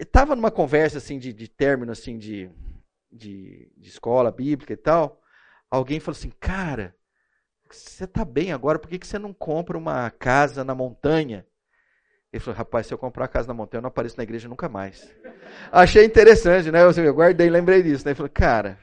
Estava numa conversa assim de, de término assim de, de, de escola bíblica e tal. Alguém falou assim, cara, você está bem agora, por que, que você não compra uma casa na montanha? Ele falou, rapaz, se eu comprar uma casa na montanha, eu não apareço na igreja nunca mais. Achei interessante, né? Eu, guardei e lembrei disso. Né? Ele falou, cara,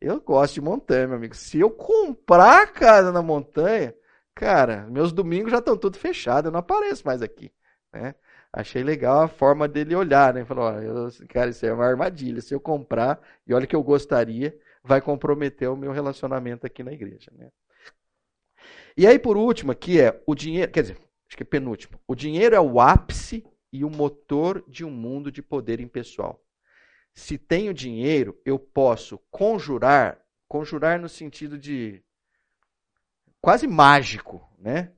eu gosto de montanha, meu amigo. Se eu comprar a casa na montanha, cara, meus domingos já estão tudo fechados, eu não apareço mais aqui. Né? Achei legal a forma dele olhar, né? Falou, eu, cara, isso é uma armadilha. Se eu comprar, e olha que eu gostaria, vai comprometer o meu relacionamento aqui na igreja, né? E aí, por último, aqui é o dinheiro, quer dizer, acho que é penúltimo. O dinheiro é o ápice e o motor de um mundo de poder impessoal. Se tenho dinheiro, eu posso conjurar, conjurar no sentido de quase mágico, né?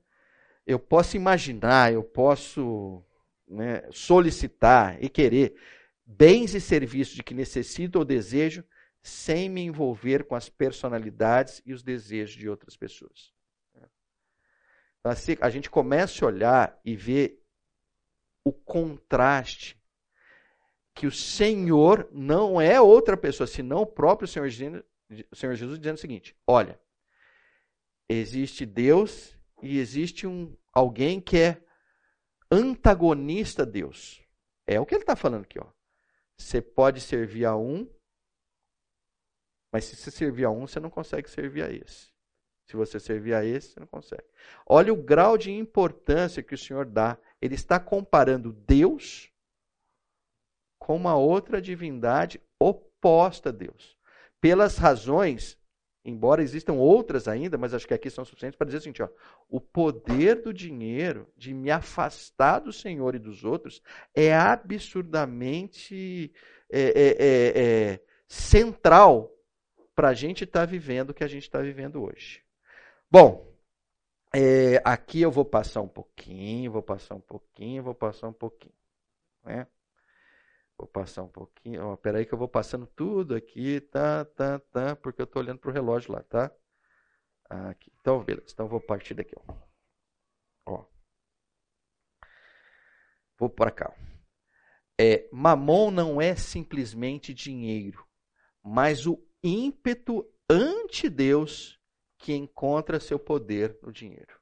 Eu posso imaginar, eu posso né, solicitar e querer bens e serviços de que necessito ou desejo sem me envolver com as personalidades e os desejos de outras pessoas. Então, assim, a gente começa a olhar e ver o contraste que o Senhor não é outra pessoa, senão o próprio Senhor, o Senhor Jesus dizendo o seguinte: olha, existe Deus e existe um alguém que é antagonista a Deus. É o que ele está falando aqui. Ó. Você pode servir a um, mas se você servir a um, você não consegue servir a esse. Se você servir a esse, você não consegue. Olha o grau de importância que o Senhor dá. Ele está comparando Deus com uma outra divindade oposta a Deus. Pelas razões, embora existam outras ainda, mas acho que aqui são suficientes para dizer o seguinte: ó, o poder do dinheiro de me afastar do Senhor e dos outros é absurdamente é, é, é, é central para a gente estar tá vivendo o que a gente está vivendo hoje. Bom, é, aqui eu vou passar um pouquinho, vou passar um pouquinho, vou passar um pouquinho. Né? Vou passar um pouquinho. Ó, peraí que eu vou passando tudo aqui, tá, tá, tá, porque eu estou olhando para o relógio lá, tá? Aqui. Então, beleza. Então, vou partir daqui. Ó. ó. Vou para cá. É, mamon não é simplesmente dinheiro, mas o ímpeto ante Deus que encontra seu poder no dinheiro.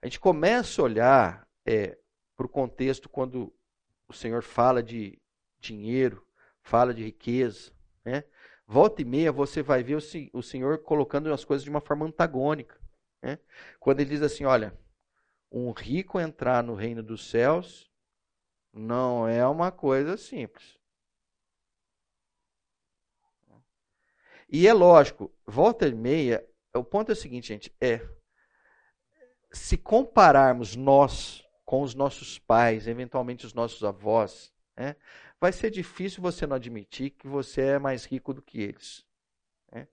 A gente começa a olhar é, para o contexto quando o Senhor fala de dinheiro, fala de riqueza. Né? Volta e meia você vai ver o, Senhor colocando as coisas de uma forma antagônica. Né? Quando ele diz assim: olha, um rico entrar no reino dos céus não é uma coisa simples. E é lógico, volta e meia, o ponto é o seguinte, gente, é se compararmos nós com os nossos pais, eventualmente os nossos avós, né, vai ser difícil você não admitir que você é mais rico do que eles. Né?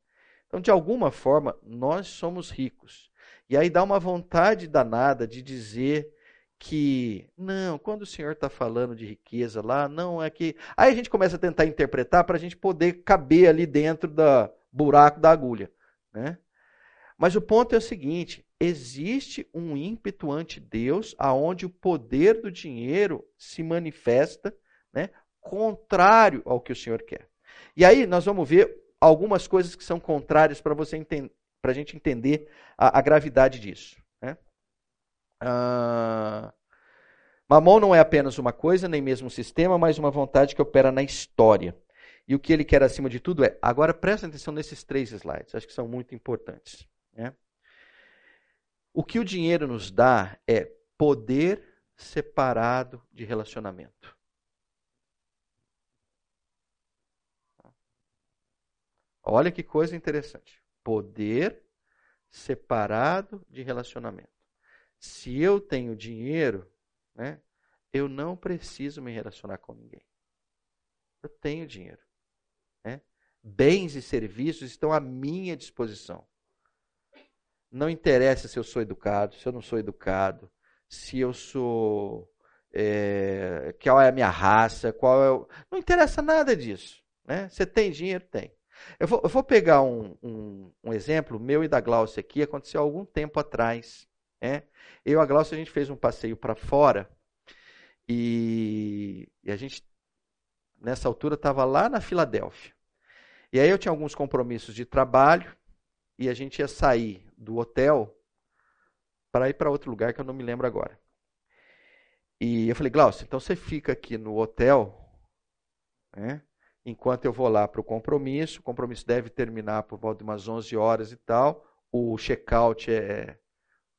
Então, de alguma forma, nós somos ricos. E aí dá uma vontade danada de dizer que, não, quando o Senhor está falando de riqueza lá, não é que. Aí a gente começa a tentar interpretar para a gente poder caber ali dentro do buraco da agulha. Né? Mas o ponto é o seguinte: existe um ímpeto ante Deus, aonde o poder do dinheiro se manifesta né, contrário ao que o Senhor quer. E aí nós vamos ver algumas coisas que são contrárias para você para a gente entender a, a gravidade disso. Ah, Mamon não é apenas uma coisa, nem mesmo um sistema, mas uma vontade que opera na história. E o que ele quer acima de tudo é. Agora presta atenção nesses três slides, acho que são muito importantes. Né? O que o dinheiro nos dá é poder separado de relacionamento. Olha que coisa interessante. Poder separado de relacionamento. Se eu tenho dinheiro, né, eu não preciso me relacionar com ninguém. Eu tenho dinheiro. Né? Bens e serviços estão à minha disposição. Não interessa se eu sou educado, se eu não sou educado, se eu sou. É, qual é a minha raça, qual é o. Não interessa nada disso. Né? Você tem dinheiro? Tem. Eu vou, eu vou pegar um, um, um, exemplo meu e da Glaucia aqui, aconteceu algum tempo atrás. Né? Eu e a Glaucia, a gente fez um passeio para fora e, e, a gente, nessa altura, estava lá na Filadélfia. E aí eu tinha alguns compromissos de trabalho e a gente ia sair do hotel para ir para outro lugar que eu não me lembro agora. E eu falei, Glaucio, então você fica aqui no hotel, né, enquanto eu vou lá para o compromisso. O compromisso deve terminar por volta de umas 11 horas e tal. O check-out é,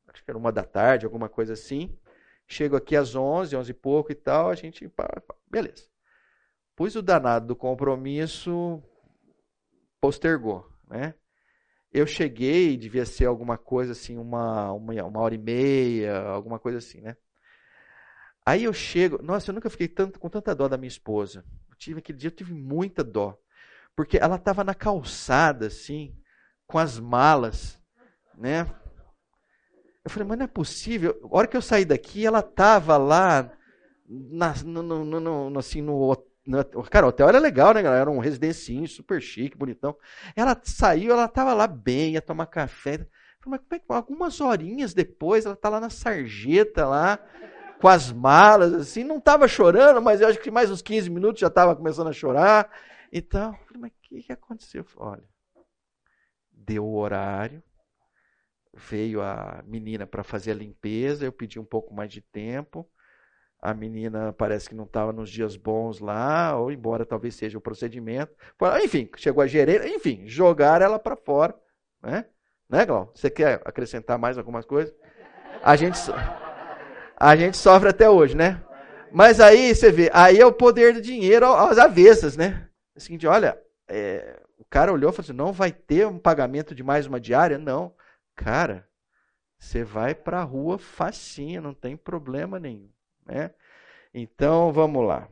acho que era uma da tarde, alguma coisa assim. Chego aqui às 11, 11 e pouco e tal, a gente, beleza. Pus o danado do compromisso, postergou, né? Eu cheguei, devia ser alguma coisa assim, uma, uma, uma hora e meia, alguma coisa assim, né? Aí eu chego, nossa, eu nunca fiquei tanto, com tanta dó da minha esposa. Eu tive aquele dia, eu tive muita dó. Porque ela estava na calçada, assim, com as malas, né? Eu falei, mas não é possível. A hora que eu saí daqui, ela estava lá, na, no, no, no, assim, no Cara, o hotel era legal, né, galera? Era um residencinho super chique, bonitão. Ela saiu, ela tava lá bem, ia tomar café. Mas como é que algumas horinhas depois ela tá lá na sarjeta lá, com as malas, assim, não tava chorando, mas eu acho que mais uns 15 minutos já tava começando a chorar. Então, falei, mas o que, que aconteceu? Falei, olha, deu o horário, veio a menina para fazer a limpeza, eu pedi um pouco mais de tempo a menina parece que não estava nos dias bons lá, ou embora talvez seja o procedimento. Enfim, chegou a gerente, enfim, jogar ela para fora. Né, né Glau? Você quer acrescentar mais algumas coisas? A gente, a gente sofre até hoje, né? Mas aí você vê, aí é o poder do dinheiro às avessas, né? É o seguinte, olha, é, o cara olhou e falou assim: não vai ter um pagamento de mais uma diária? Não. Cara, você vai para a rua facinho, não tem problema nenhum. Né? Então, vamos lá.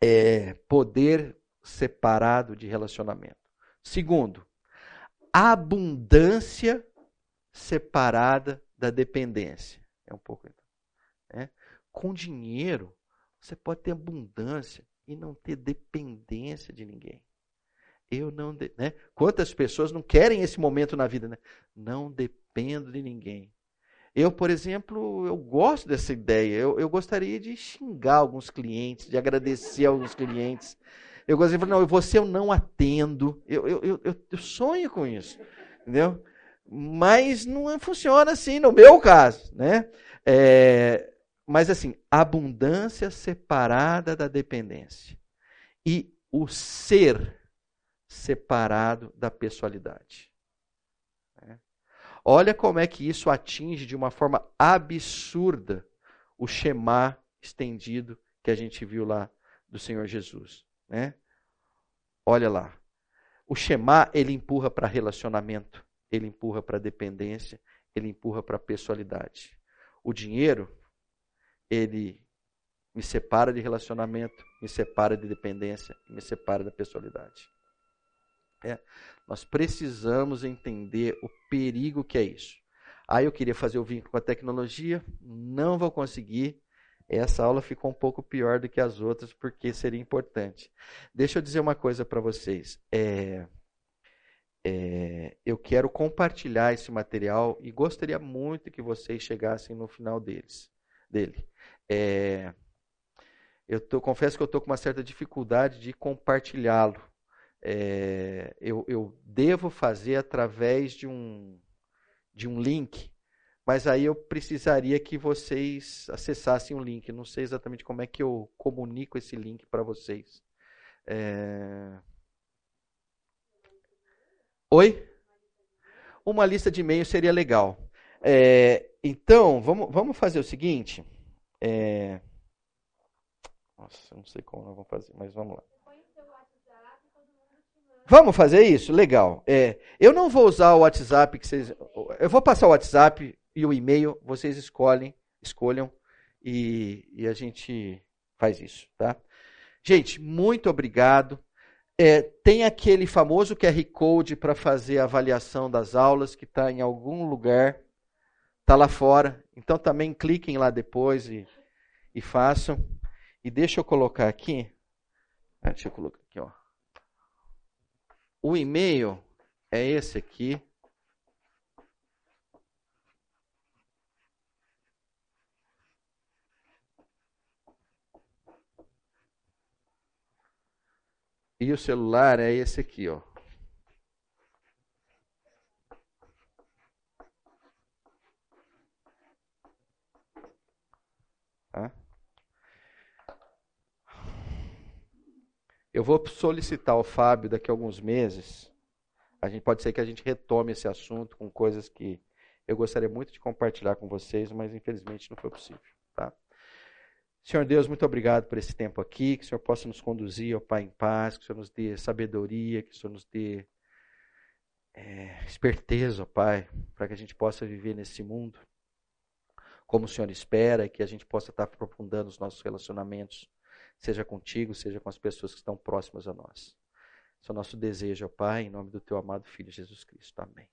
É, poder separado de relacionamento. Segundo, abundância separada da dependência. É um pouco. Né? Com dinheiro, você pode ter abundância e não ter dependência de ninguém. Eu não, né? Quantas pessoas não querem esse momento na vida, né? Não dependo de ninguém. Eu, por exemplo, eu gosto dessa ideia. Eu, eu gostaria de xingar alguns clientes, de agradecer alguns clientes. Eu gostaria de falar, não, você eu não atendo. Eu, eu, eu, eu sonho com isso. Entendeu? Mas não funciona assim no meu caso. Né? É, mas assim, abundância separada da dependência. E o ser separado da pessoalidade. Olha como é que isso atinge de uma forma absurda o Shema estendido que a gente viu lá do Senhor Jesus, né? Olha lá. O Shema, ele empurra para relacionamento, ele empurra para dependência, ele empurra para pessoalidade. O dinheiro, ele me separa de relacionamento, me separa de dependência, me separa da pessoalidade. É, nós precisamos entender o perigo que é isso. Aí eu queria fazer o vínculo com a tecnologia, não vou conseguir. Essa aula ficou um pouco pior do que as outras, porque seria importante. Deixa eu dizer uma coisa para vocês. É, é, eu quero compartilhar esse material e gostaria muito que vocês chegassem no final deles, dele. É, eu tô, confesso que eu estou com uma certa dificuldade de compartilhá-lo é, eu, eu devo fazer através de um, de um link, mas aí eu precisaria que vocês acessassem o link. Não sei exatamente como é que eu comunico esse link para vocês. É... Oi? Uma lista de e-mail seria legal. É, então, vamos, vamos fazer o seguinte. É... Nossa, não sei como nós vamos fazer, mas vamos lá. Vamos fazer isso? Legal. É, eu não vou usar o WhatsApp que vocês. Eu vou passar o WhatsApp e o e-mail, vocês escolhem, escolham e, e a gente faz isso, tá? Gente, muito obrigado. É, tem aquele famoso QR Code para fazer a avaliação das aulas que está em algum lugar, está lá fora. Então também cliquem lá depois e, e façam. E deixa eu colocar aqui. Ah, deixa eu colocar aqui, ó. O e-mail é esse aqui. E o celular é esse aqui, ó. Tá? Eu vou solicitar ao Fábio daqui a alguns meses. A gente pode ser que a gente retome esse assunto com coisas que eu gostaria muito de compartilhar com vocês, mas infelizmente não foi possível, tá? Senhor Deus, muito obrigado por esse tempo aqui, que o Senhor possa nos conduzir, ó Pai, em paz, que o Senhor nos dê sabedoria, que o Senhor nos dê é, esperteza, ó Pai, para que a gente possa viver nesse mundo como o Senhor espera, que a gente possa estar aprofundando os nossos relacionamentos, seja contigo, seja com as pessoas que estão próximas a nós. Esse é o nosso desejo, ó Pai, em nome do Teu amado Filho Jesus Cristo. Amém.